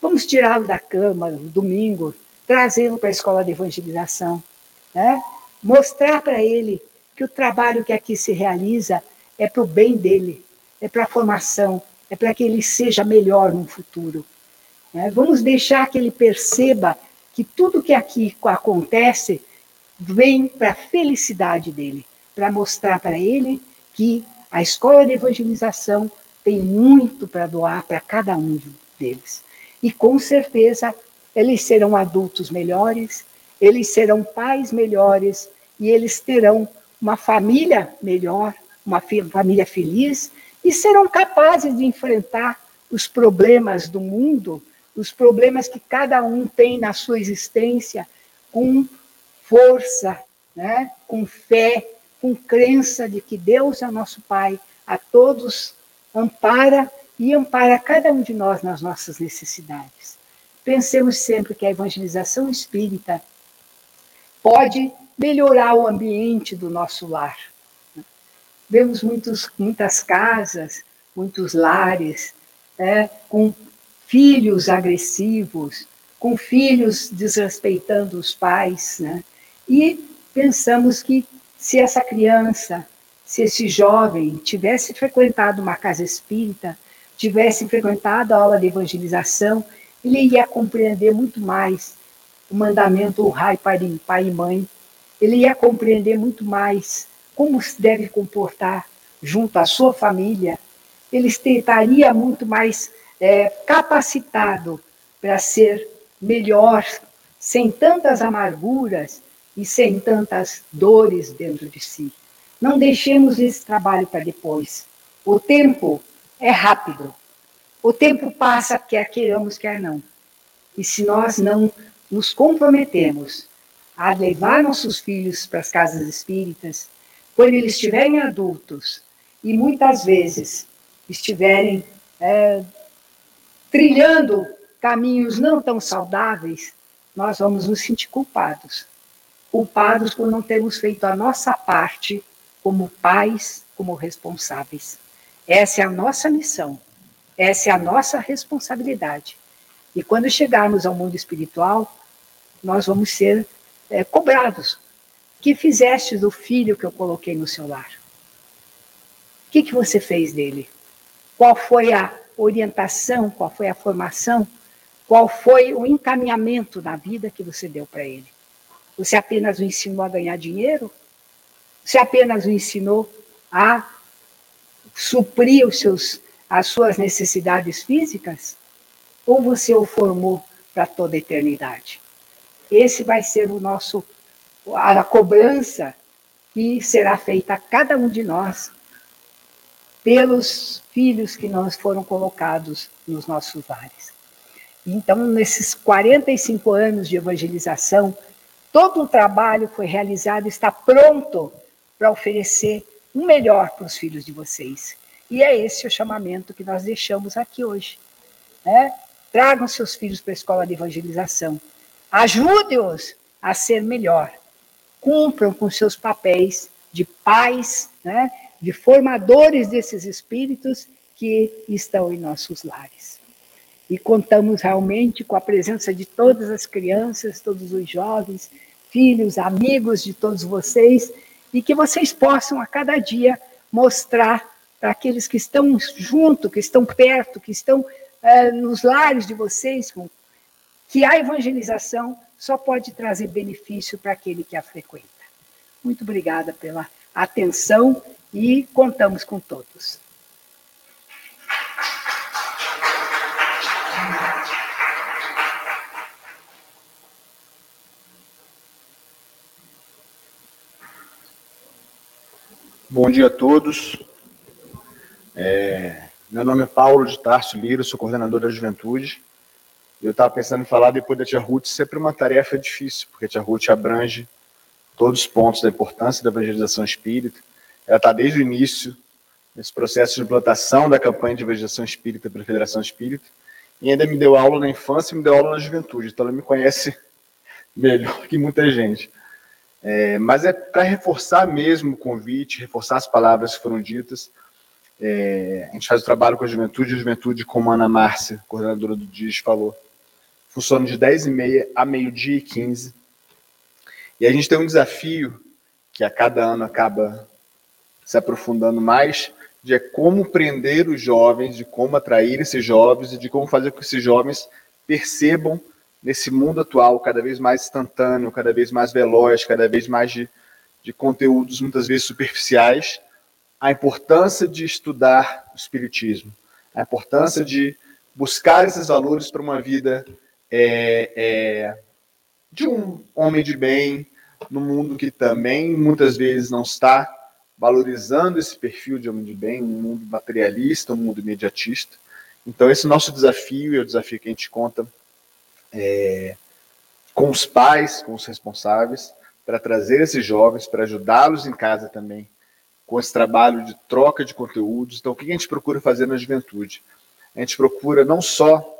Vamos tirá-lo da cama no domingo, trazê-lo para a escola de evangelização, né? mostrar para ele que o trabalho que aqui se realiza é para o bem dele, é para a formação, é para que ele seja melhor no futuro. É, vamos deixar que ele perceba que tudo que aqui acontece vem para a felicidade dele, para mostrar para ele que a escola de evangelização tem muito para doar para cada um deles. E com certeza eles serão adultos melhores, eles serão pais melhores e eles terão uma família melhor, uma família feliz e serão capazes de enfrentar os problemas do mundo, os problemas que cada um tem na sua existência, com força, né? com fé, com crença de que Deus é nosso Pai, a todos ampara e ampara cada um de nós nas nossas necessidades. Pensemos sempre que a evangelização espírita pode melhorar o ambiente do nosso lar. Vemos muitos, muitas casas, muitos lares, é, com filhos agressivos, com filhos desrespeitando os pais, né? E pensamos que se essa criança, se esse jovem tivesse frequentado uma casa espírita, tivesse frequentado a aula de evangelização, ele ia compreender muito mais o mandamento honrar pai, pai e mãe, ele ia compreender muito mais como se deve comportar junto à sua família, ele estaria muito mais é, capacitado para ser melhor, sem tantas amarguras e sem tantas dores dentro de si. Não deixemos esse trabalho para depois. O tempo é rápido. O tempo passa, quer queiramos, quer não. E se nós não nos comprometemos a levar nossos filhos para as casas espíritas, quando eles estiverem adultos e muitas vezes estiverem é, trilhando caminhos não tão saudáveis, nós vamos nos sentir culpados. Culpados por não termos feito a nossa parte como pais, como responsáveis. Essa é a nossa missão, essa é a nossa responsabilidade. E quando chegarmos ao mundo espiritual, nós vamos ser é, cobrados que fizeste do filho que eu coloquei no seu lar? O que, que você fez dele? Qual foi a orientação, qual foi a formação, qual foi o encaminhamento na vida que você deu para ele? Você apenas o ensinou a ganhar dinheiro? Você apenas o ensinou a suprir os seus, as suas necessidades físicas? Ou você o formou para toda a eternidade? Esse vai ser o nosso a cobrança que será feita a cada um de nós pelos filhos que nós foram colocados nos nossos lares. Então, nesses 45 anos de evangelização, todo o trabalho foi realizado, está pronto para oferecer o um melhor para os filhos de vocês. E é esse o chamamento que nós deixamos aqui hoje. Né? Tragam seus filhos para a escola de evangelização. Ajude-os a ser melhor cumpram com seus papéis de pais, né, de formadores desses espíritos que estão em nossos lares. E contamos realmente com a presença de todas as crianças, todos os jovens, filhos, amigos de todos vocês, e que vocês possam a cada dia mostrar para aqueles que estão junto, que estão perto, que estão é, nos lares de vocês, que a evangelização só pode trazer benefício para aquele que a frequenta. Muito obrigada pela atenção e contamos com todos. Bom dia a todos. É, meu nome é Paulo de Tarso Lira, sou coordenador da juventude. Eu estava pensando em falar depois da Tia Ruth, sempre uma tarefa difícil, porque a Tia Ruth abrange todos os pontos da importância da evangelização espírita. Ela está desde o início nesse processo de implantação da campanha de evangelização espírita pela Federação Espírita, e ainda me deu aula na infância e me deu aula na juventude, então ela me conhece melhor que muita gente. É, mas é para reforçar mesmo o convite, reforçar as palavras que foram ditas. É, a gente faz o trabalho com a juventude, a juventude, como a Ana Márcia, coordenadora do DIS, falou, funciona de 10 e meia a meio-dia e 15. E a gente tem um desafio que a cada ano acaba se aprofundando mais, de é como prender os jovens, de como atrair esses jovens e de como fazer com que esses jovens percebam nesse mundo atual, cada vez mais instantâneo, cada vez mais veloz, cada vez mais de, de conteúdos muitas vezes superficiais, a importância de estudar o Espiritismo, a importância de buscar esses valores para uma vida é, é, de um homem de bem, no mundo que também muitas vezes não está valorizando esse perfil de homem de bem, um mundo materialista, um mundo imediatista. Então, esse nosso desafio, e é o desafio que a gente conta é, com os pais, com os responsáveis, para trazer esses jovens, para ajudá-los em casa também, com esse trabalho de troca de conteúdos. Então, o que a gente procura fazer na juventude? A gente procura não só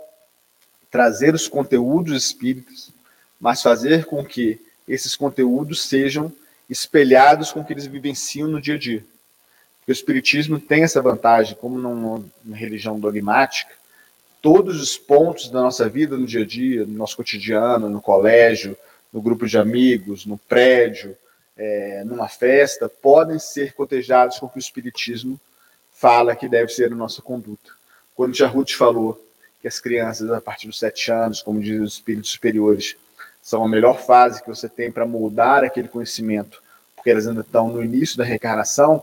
trazer os conteúdos espíritas, mas fazer com que esses conteúdos sejam espelhados com o que eles vivenciam no dia a dia. Porque o Espiritismo tem essa vantagem, como numa religião dogmática, todos os pontos da nossa vida no dia a dia, no nosso cotidiano, no colégio, no grupo de amigos, no prédio, é, numa festa, podem ser cotejados com o que o Espiritismo fala que deve ser a nossa conduta. Quando Tia Ruth falou que as crianças, a partir dos sete anos, como dizem os espíritos superiores, são a melhor fase que você tem para moldar aquele conhecimento, porque elas ainda estão no início da reencarnação,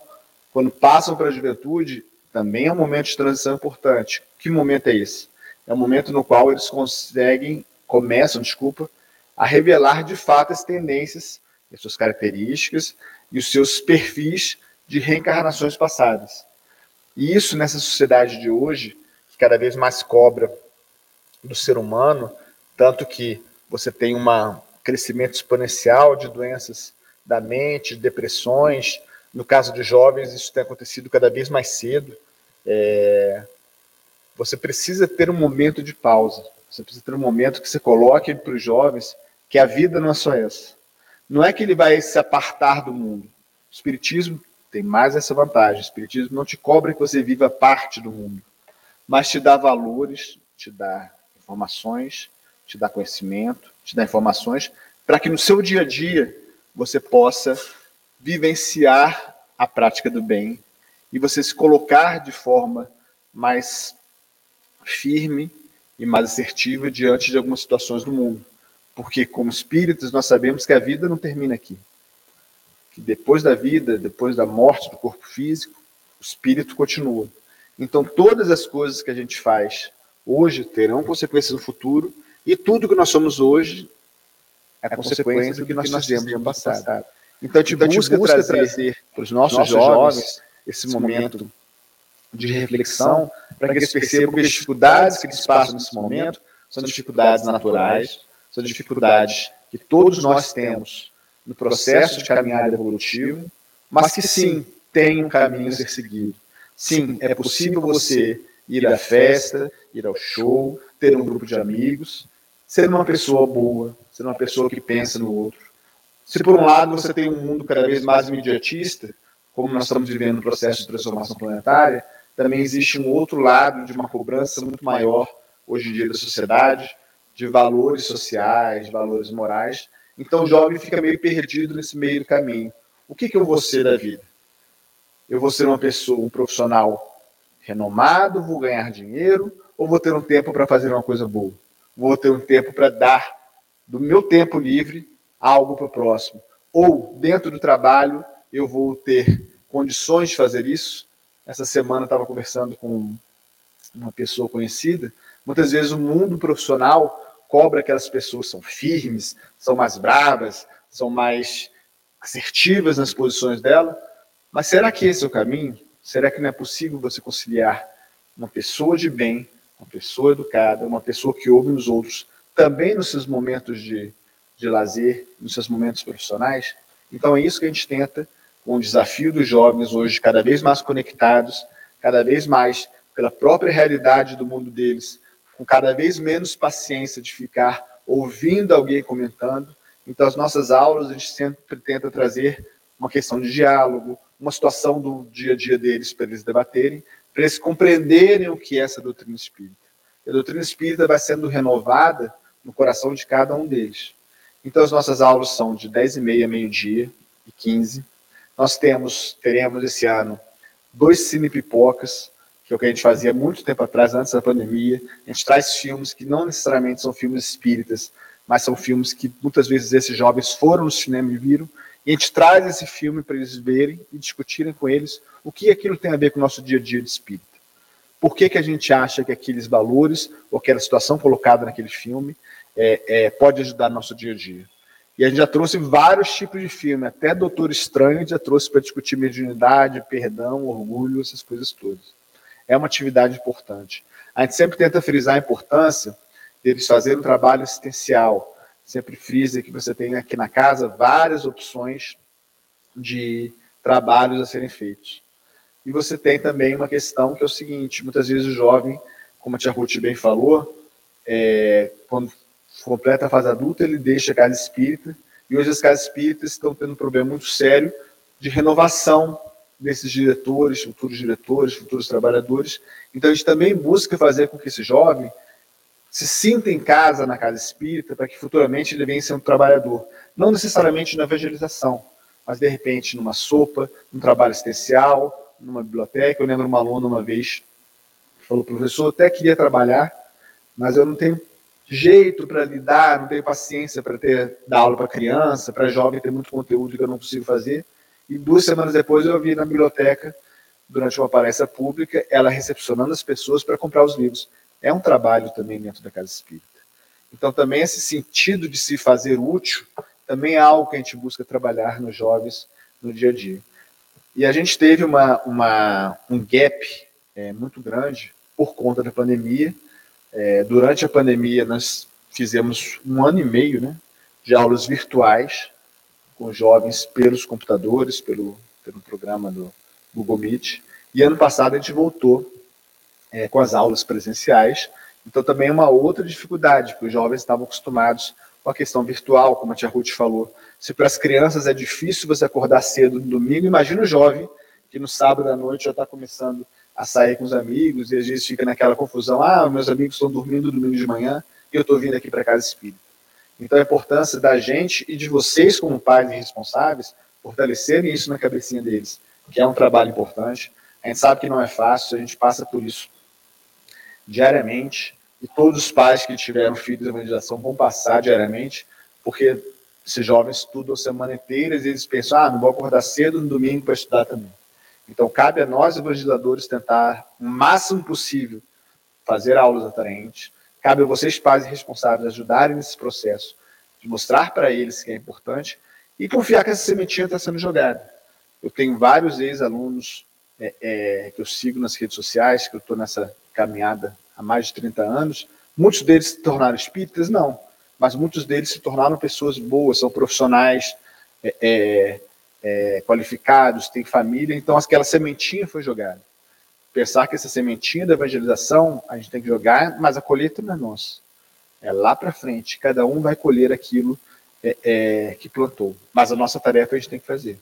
quando passam para a juventude, também é um momento de transição importante. Que momento é esse? é o momento no qual eles conseguem, começam, desculpa, a revelar de fato as tendências, as suas características e os seus perfis de reencarnações passadas. E isso nessa sociedade de hoje, que cada vez mais cobra do ser humano, tanto que você tem um crescimento exponencial de doenças da mente, depressões. No caso de jovens, isso tem acontecido cada vez mais cedo. É, você precisa ter um momento de pausa. Você precisa ter um momento que você coloque para os jovens que a vida não é só essa. Não é que ele vai se apartar do mundo. O Espiritismo tem mais essa vantagem. O Espiritismo não te cobra que você viva parte do mundo, mas te dá valores, te dá informações, te dá conhecimento, te dá informações para que no seu dia a dia você possa vivenciar a prática do bem e você se colocar de forma mais firme e mais assertiva diante de algumas situações do mundo. Porque, como espíritos, nós sabemos que a vida não termina aqui. Que depois da vida, depois da morte do corpo físico, o espírito continua. Então, todas as coisas que a gente faz hoje terão consequências no futuro, e tudo que nós somos hoje é, é consequência do que nós fizemos no passado. Então, a gente então, busca, busca trazer para os nossos, nossos jovens esse momento de reflexão, para que eles percebam que as dificuldades que eles passam nesse momento são dificuldades naturais, são dificuldades que todos nós temos no processo de caminhada evolutivo, mas que sim, tem um caminho a ser seguido. Sim, é possível você ir à festa, ir ao show, ter um grupo de amigos, ser uma pessoa boa, ser uma pessoa que pensa no outro. Se por um lado você tem um mundo cada vez mais imediatista, como nós estamos vivendo no processo de transformação planetária, também existe um outro lado de uma cobrança muito maior hoje em dia da sociedade, de valores sociais, de valores morais. Então o jovem fica meio perdido nesse meio do caminho. O que, que eu vou ser da vida? Eu vou ser uma pessoa, um profissional renomado, vou ganhar dinheiro, ou vou ter um tempo para fazer uma coisa boa? Vou ter um tempo para dar do meu tempo livre algo para o próximo. Ou, dentro do trabalho, eu vou ter condições de fazer isso, essa semana estava conversando com uma pessoa conhecida. Muitas vezes o mundo profissional cobra aquelas pessoas são firmes, são mais bravas, são mais assertivas nas posições dela, Mas será que esse é o caminho? Será que não é possível você conciliar uma pessoa de bem, uma pessoa educada, uma pessoa que ouve os outros, também nos seus momentos de, de lazer, nos seus momentos profissionais? Então é isso que a gente tenta com o desafio dos jovens hoje cada vez mais conectados, cada vez mais pela própria realidade do mundo deles, com cada vez menos paciência de ficar ouvindo alguém comentando. Então, as nossas aulas, a gente sempre tenta trazer uma questão de diálogo, uma situação do dia a dia deles para eles debaterem, para eles compreenderem o que é essa doutrina espírita. E a doutrina espírita vai sendo renovada no coração de cada um deles. Então, as nossas aulas são de 10 e meia, meio-dia e 15. Nós temos, teremos esse ano dois cine pipocas, que é o que a gente fazia muito tempo atrás, antes da pandemia. A gente traz filmes que não necessariamente são filmes espíritas, mas são filmes que muitas vezes esses jovens foram no cinema e viram, e a gente traz esse filme para eles verem e discutirem com eles o que aquilo tem a ver com o nosso dia a dia de espírita. Por que, que a gente acha que aqueles valores ou aquela situação colocada naquele filme é, é, pode ajudar no nosso dia a dia? E a gente já trouxe vários tipos de filme, até Doutor Estranho já trouxe para discutir mediunidade, perdão, orgulho, essas coisas todas. É uma atividade importante. A gente sempre tenta frisar a importância deles fazerem um trabalho assistencial, sempre frisa que você tem aqui na casa várias opções de trabalhos a serem feitos. E você tem também uma questão que é o seguinte: muitas vezes o jovem, como a tia Ruth bem falou, é, quando completa a fase adulta, ele deixa a casa espírita, e hoje as casas espíritas estão tendo um problema muito sério de renovação desses diretores, futuros diretores, futuros trabalhadores. Então a gente também busca fazer com que esse jovem se sinta em casa na casa espírita para que futuramente ele venha ser um trabalhador. Não necessariamente na evangelização, mas de repente numa sopa, num trabalho assistencial, numa biblioteca. Eu lembro uma aluna uma vez que falou, professor, eu até queria trabalhar, mas eu não tenho jeito para lidar, não tenho paciência para ter dar aula para criança, para jovem ter muito conteúdo que eu não consigo fazer. E duas semanas depois eu vi na biblioteca, durante uma palestra pública, ela recepcionando as pessoas para comprar os livros é um trabalho também dentro da casa espírita. Então, também esse sentido de se fazer útil também é algo que a gente busca trabalhar nos jovens no dia a dia. E a gente teve uma, uma um gap é, muito grande por conta da pandemia. É, durante a pandemia, nós fizemos um ano e meio né, de aulas virtuais com jovens pelos computadores, pelo, pelo programa do Google Meet. E ano passado a gente voltou é, com as aulas presenciais. Então, também é uma outra dificuldade, porque os jovens estavam acostumados com a questão virtual, como a tia Ruth falou. Se para as crianças é difícil você acordar cedo no domingo, imagina o jovem que no sábado à noite já está começando a sair com os amigos e às vezes fica naquela confusão: ah, meus amigos estão dormindo domingo de manhã e eu estou vindo aqui para casa espírita. Então, a importância da gente e de vocês, como pais e responsáveis, fortalecerem isso na cabecinha deles, que é um trabalho importante. A gente sabe que não é fácil, a gente passa por isso diariamente, e todos os pais que tiveram filhos de evangelização vão passar diariamente, porque esses jovens estudam a semana inteira e eles pensam, ah, não vou acordar cedo no domingo para estudar também. Então, cabe a nós, evangelizadores, tentar o máximo possível fazer aulas atraentes. Cabe a vocês, pais e responsáveis, ajudarem nesse processo, de mostrar para eles que é importante e confiar que essa sementinha está sendo jogada. Eu tenho vários ex-alunos é, é, que eu sigo nas redes sociais, que eu estou nessa caminhada há mais de 30 anos. Muitos deles se tornaram espíritas? Não. Mas muitos deles se tornaram pessoas boas, são profissionais é, é, é, qualificados, têm família. Então, aquela sementinha foi jogada. Pensar que essa sementinha da evangelização a gente tem que jogar, mas a colheita não é nossa. É lá para frente. Cada um vai colher aquilo é, é, que plantou. Mas a nossa tarefa a gente tem que fazer.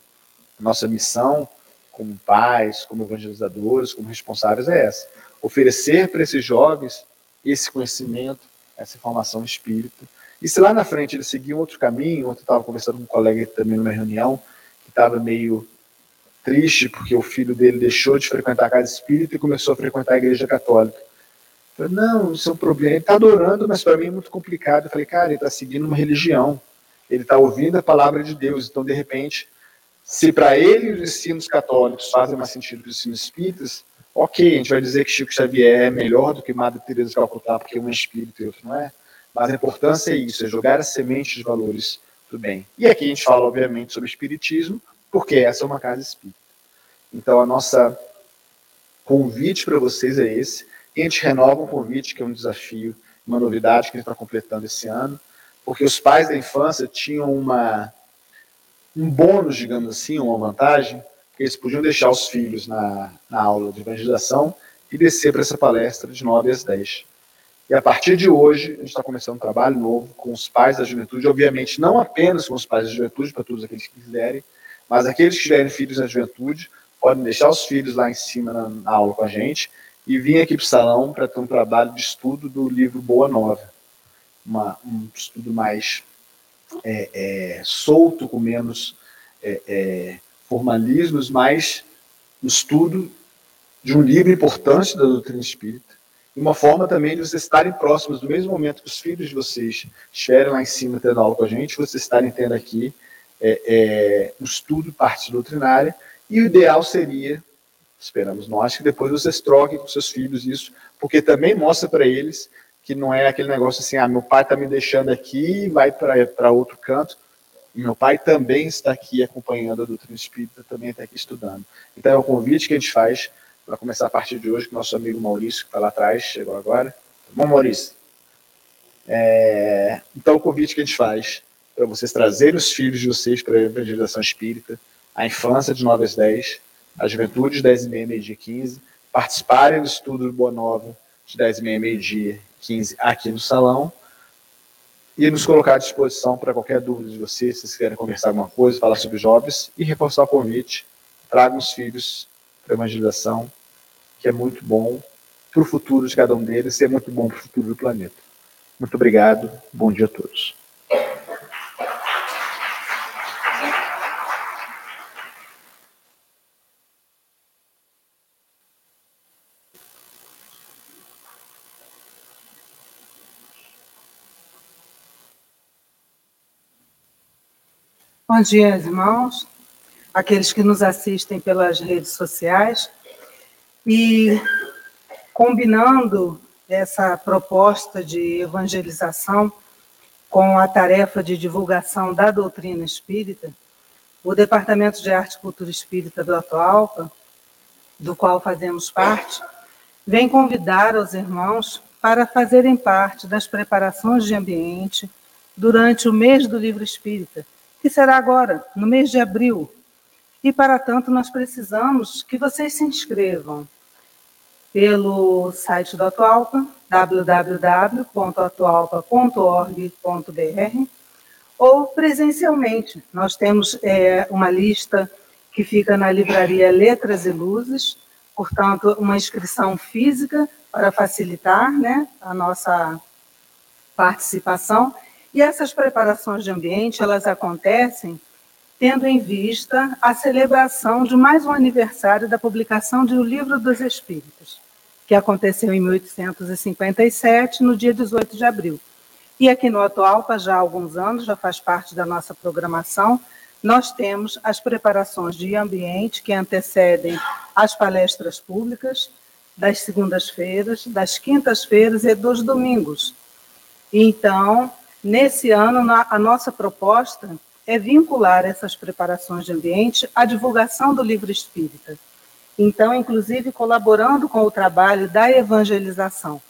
A nossa missão, como pais, como evangelizadores, como responsáveis, é essa oferecer para esses jovens esse conhecimento, essa informação espírita. E se lá na frente eles seguiam outro caminho, ontem eu estava conversando com um colega também numa reunião, que estava meio triste porque o filho dele deixou de frequentar a casa espírita e começou a frequentar a igreja católica. Eu falei, não, isso é um problema. Ele está adorando, mas para mim é muito complicado. Eu falei, cara, ele está seguindo uma religião. Ele está ouvindo a palavra de Deus. Então, de repente, se para ele os ensinos católicos fazem mais sentido que os ensinos espíritas, Ok, a gente vai dizer que Chico Xavier é melhor do que Madre Teresa de Calcutá porque um é espírito e outro não é, mas a importância é isso, é jogar as sementes de valores do bem. E aqui a gente fala, obviamente, sobre espiritismo, porque essa é uma casa espírita. Então, a nossa convite para vocês é esse. E a gente renova um convite, que é um desafio, uma novidade que a gente está completando esse ano, porque os pais da infância tinham uma, um bônus, digamos assim, uma vantagem, eles podiam deixar os filhos na, na aula de evangelização e descer para essa palestra de 9 às 10. E a partir de hoje, a gente está começando um trabalho novo com os pais da juventude, obviamente não apenas com os pais da juventude, para todos aqueles que quiserem, mas aqueles que tiverem filhos na juventude, podem deixar os filhos lá em cima na, na aula com a gente e vir aqui para o salão para ter um trabalho de estudo do livro Boa Nova. Uma, um estudo mais é, é, solto, com menos é, é formalismos, mais um estudo de um livro importante da doutrina espírita e uma forma também de vocês estarem próximos, do mesmo momento que os filhos de vocês estiverem lá em cima tendo aula com a gente, vocês estarem tendo aqui é, é, um estudo, parte doutrinária, e o ideal seria, esperamos nós, que depois vocês troquem com seus filhos isso, porque também mostra para eles que não é aquele negócio assim, ah, meu pai está me deixando aqui vai para outro canto. Meu pai também está aqui acompanhando a doutrina espírita, também está aqui estudando. Então é o convite que a gente faz para começar a partir de hoje com nosso amigo Maurício, que está lá atrás, chegou agora. Tá bom, Maurício? É, então, o convite que a gente faz para vocês trazerem os filhos de vocês para a evangelização espírita, a infância de 9 às 10, a juventude de 10 e meia, meio-dia 15, participarem do estudo do Boa Nova de 10 e meia, meio-dia 15 aqui no salão e nos colocar à disposição para qualquer dúvida de vocês, se vocês querem conversar alguma coisa, falar sobre jovens e reforçar o convite, tragam os filhos para a evangelização, que é muito bom para o futuro de cada um deles e é muito bom para o futuro do planeta. Muito obrigado, bom dia a todos. Bom dia, irmãos aqueles que nos assistem pelas redes sociais. E combinando essa proposta de evangelização com a tarefa de divulgação da doutrina espírita, o Departamento de Arte e Cultura Espírita do Atualpa, do qual fazemos parte, vem convidar os irmãos para fazerem parte das preparações de ambiente durante o mês do livro espírita, que será agora, no mês de abril, e, para tanto, nós precisamos que vocês se inscrevam pelo site do Atualpa, www.atualpa.org.br, ou presencialmente. Nós temos é, uma lista que fica na livraria Letras e Luzes, portanto, uma inscrição física para facilitar né, a nossa participação. E essas preparações de ambiente, elas acontecem tendo em vista a celebração de mais um aniversário da publicação de O Livro dos Espíritos, que aconteceu em 1857, no dia 18 de abril. E aqui no Atualpa, já há alguns anos, já faz parte da nossa programação, nós temos as preparações de ambiente que antecedem as palestras públicas das segundas-feiras, das quintas-feiras e dos domingos. Então, nesse ano, a nossa proposta é vincular essas preparações de ambiente à divulgação do livro espírita. Então, inclusive, colaborando com o trabalho da evangelização,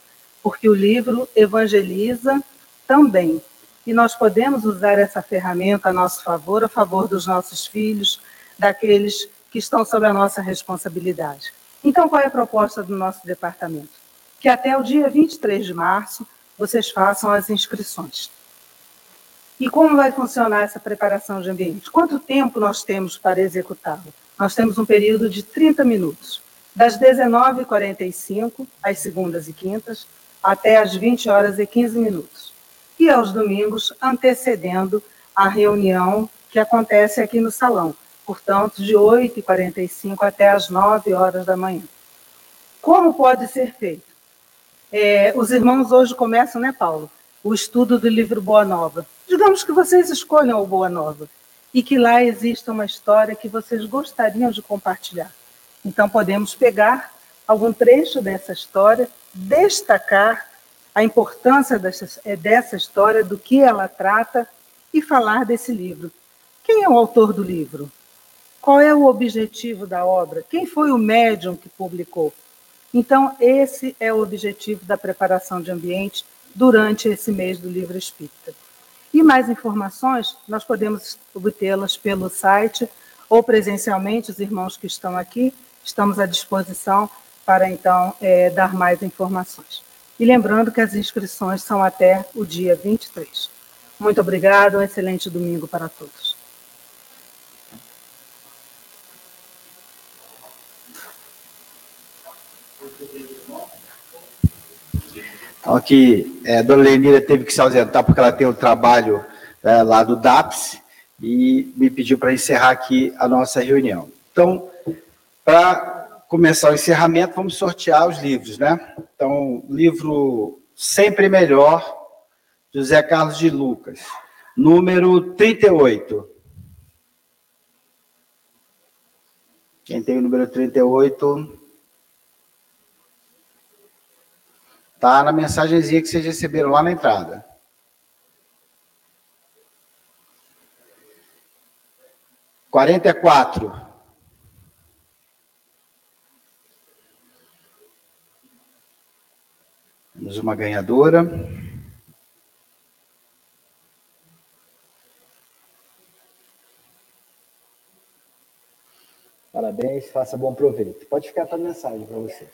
porque o livro evangeliza também. E nós podemos usar essa ferramenta a nosso favor, a favor dos nossos filhos, daqueles que estão sob a nossa responsabilidade. Então, qual é a proposta do nosso departamento? Que até o dia 23 de março vocês façam as inscrições. E como vai funcionar essa preparação de ambiente? Quanto tempo nós temos para executá-lo? Nós temos um período de 30 minutos, das 19h45, às segundas e quintas, até às 20 horas e 15 minutos. E aos domingos, antecedendo a reunião que acontece aqui no salão, portanto, de 8h45 até às 9 horas da manhã. Como pode ser feito? É, os irmãos hoje começam, né, Paulo? o estudo do livro Boa Nova. Digamos que vocês escolham o Boa Nova e que lá exista uma história que vocês gostariam de compartilhar. Então, podemos pegar algum trecho dessa história, destacar a importância dessa, é, dessa história, do que ela trata e falar desse livro. Quem é o autor do livro? Qual é o objetivo da obra? Quem foi o médium que publicou? Então, esse é o objetivo da preparação de ambiente durante esse mês do Livro Espírita. E mais informações nós podemos obtê-las pelo site ou presencialmente, os irmãos que estão aqui, estamos à disposição para então é, dar mais informações. E lembrando que as inscrições são até o dia 23. Muito obrigado, um excelente domingo para todos. Então, aqui, é, a dona Lenira teve que se ausentar porque ela tem o um trabalho é, lá do DAPS e me pediu para encerrar aqui a nossa reunião. Então, para começar o encerramento, vamos sortear os livros, né? Então, livro Sempre Melhor, José Carlos de Lucas, número 38. Quem tem o número 38? Tá na mensagenzinha que vocês receberam lá na entrada. Quarenta e quatro. Temos uma ganhadora. Parabéns, faça bom proveito. Pode ficar a mensagem para você.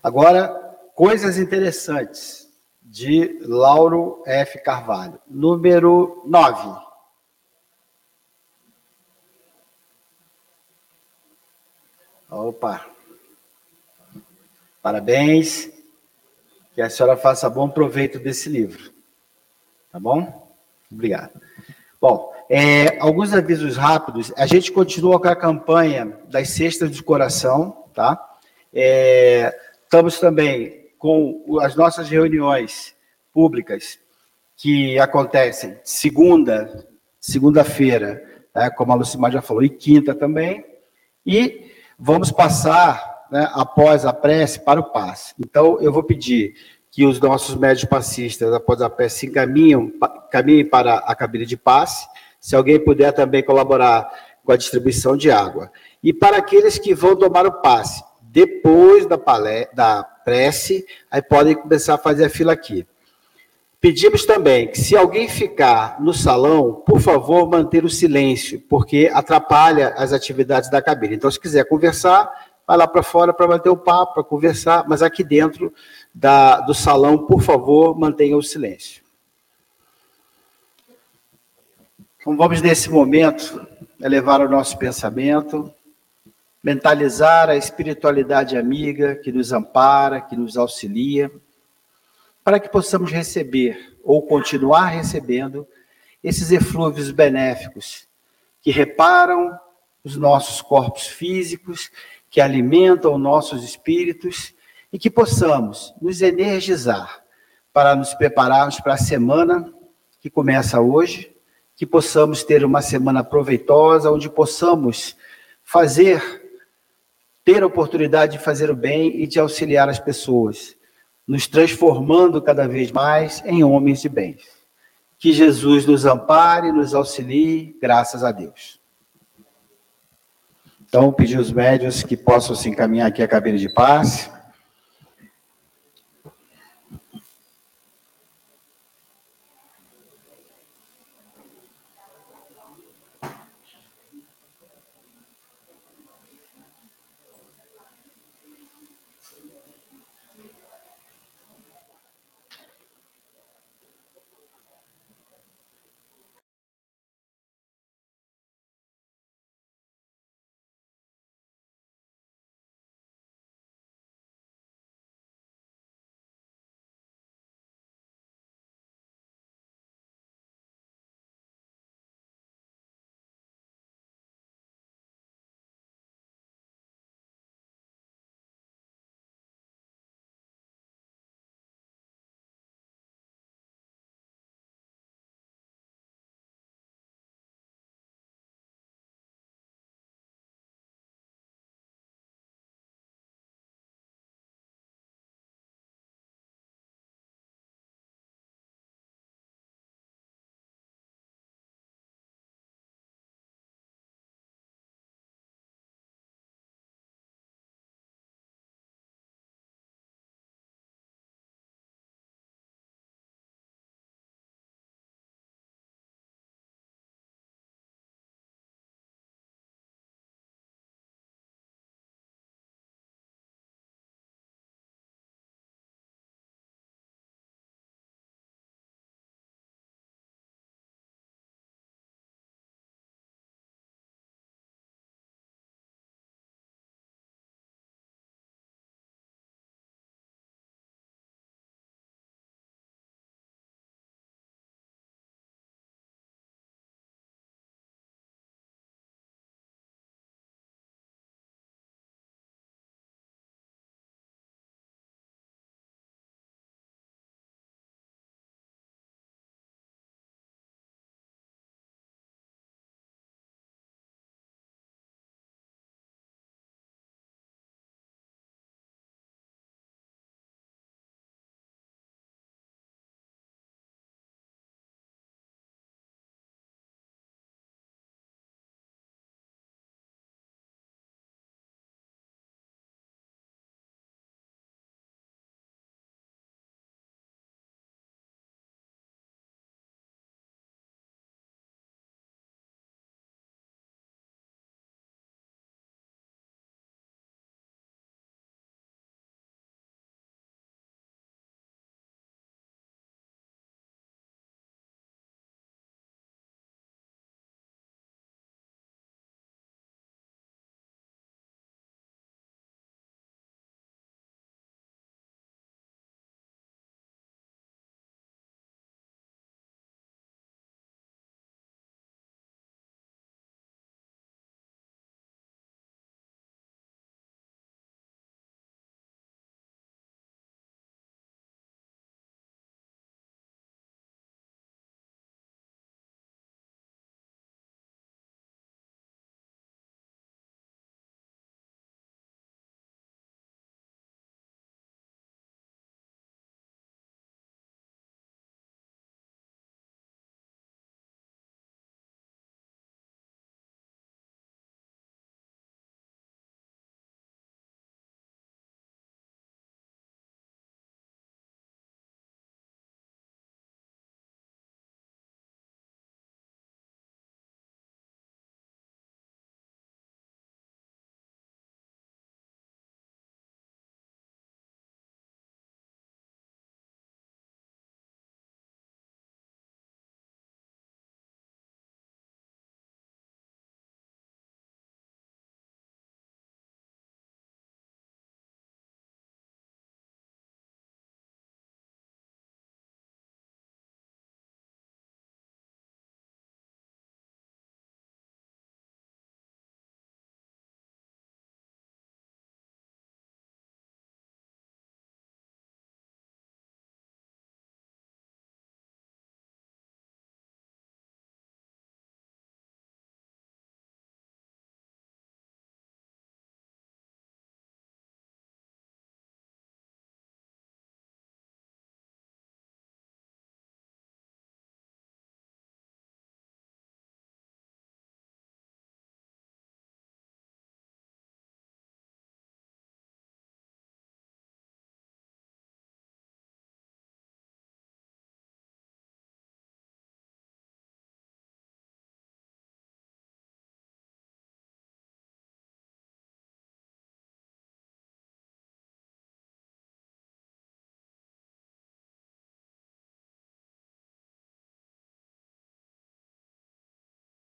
Agora, coisas interessantes de Lauro F. Carvalho. Número 9. Opa! Parabéns. Que a senhora faça bom proveito desse livro. Tá bom? Obrigado. Bom, é, alguns avisos rápidos. A gente continua com a campanha das cestas de coração, tá? É, estamos também com as nossas reuniões públicas que acontecem segunda, segunda-feira, né, como a Lucimar já falou, e quinta também. E Vamos passar, né, após a prece, para o passe. Então, eu vou pedir que os nossos médios passistas, após a prece, se encaminhem, caminhem para a cabine de passe. Se alguém puder também colaborar com a distribuição de água. E para aqueles que vão tomar o passe, depois da, palé, da prece, aí podem começar a fazer a fila aqui. Pedimos também que, se alguém ficar no salão, por favor, manter o silêncio, porque atrapalha as atividades da cabine. Então, se quiser conversar, vai lá para fora para manter o papo, para conversar, mas aqui dentro da, do salão, por favor, mantenha o silêncio. Então, vamos, nesse momento, elevar o nosso pensamento, mentalizar a espiritualidade amiga que nos ampara, que nos auxilia para que possamos receber ou continuar recebendo esses eflúvios benéficos que reparam os nossos corpos físicos, que alimentam nossos espíritos e que possamos nos energizar para nos prepararmos para a semana que começa hoje, que possamos ter uma semana proveitosa, onde possamos fazer, ter a oportunidade de fazer o bem e de auxiliar as pessoas nos transformando cada vez mais em homens de bem. Que Jesus nos ampare, nos auxilie, graças a Deus. Então, pedir os médios que possam se encaminhar aqui à cabine de paz.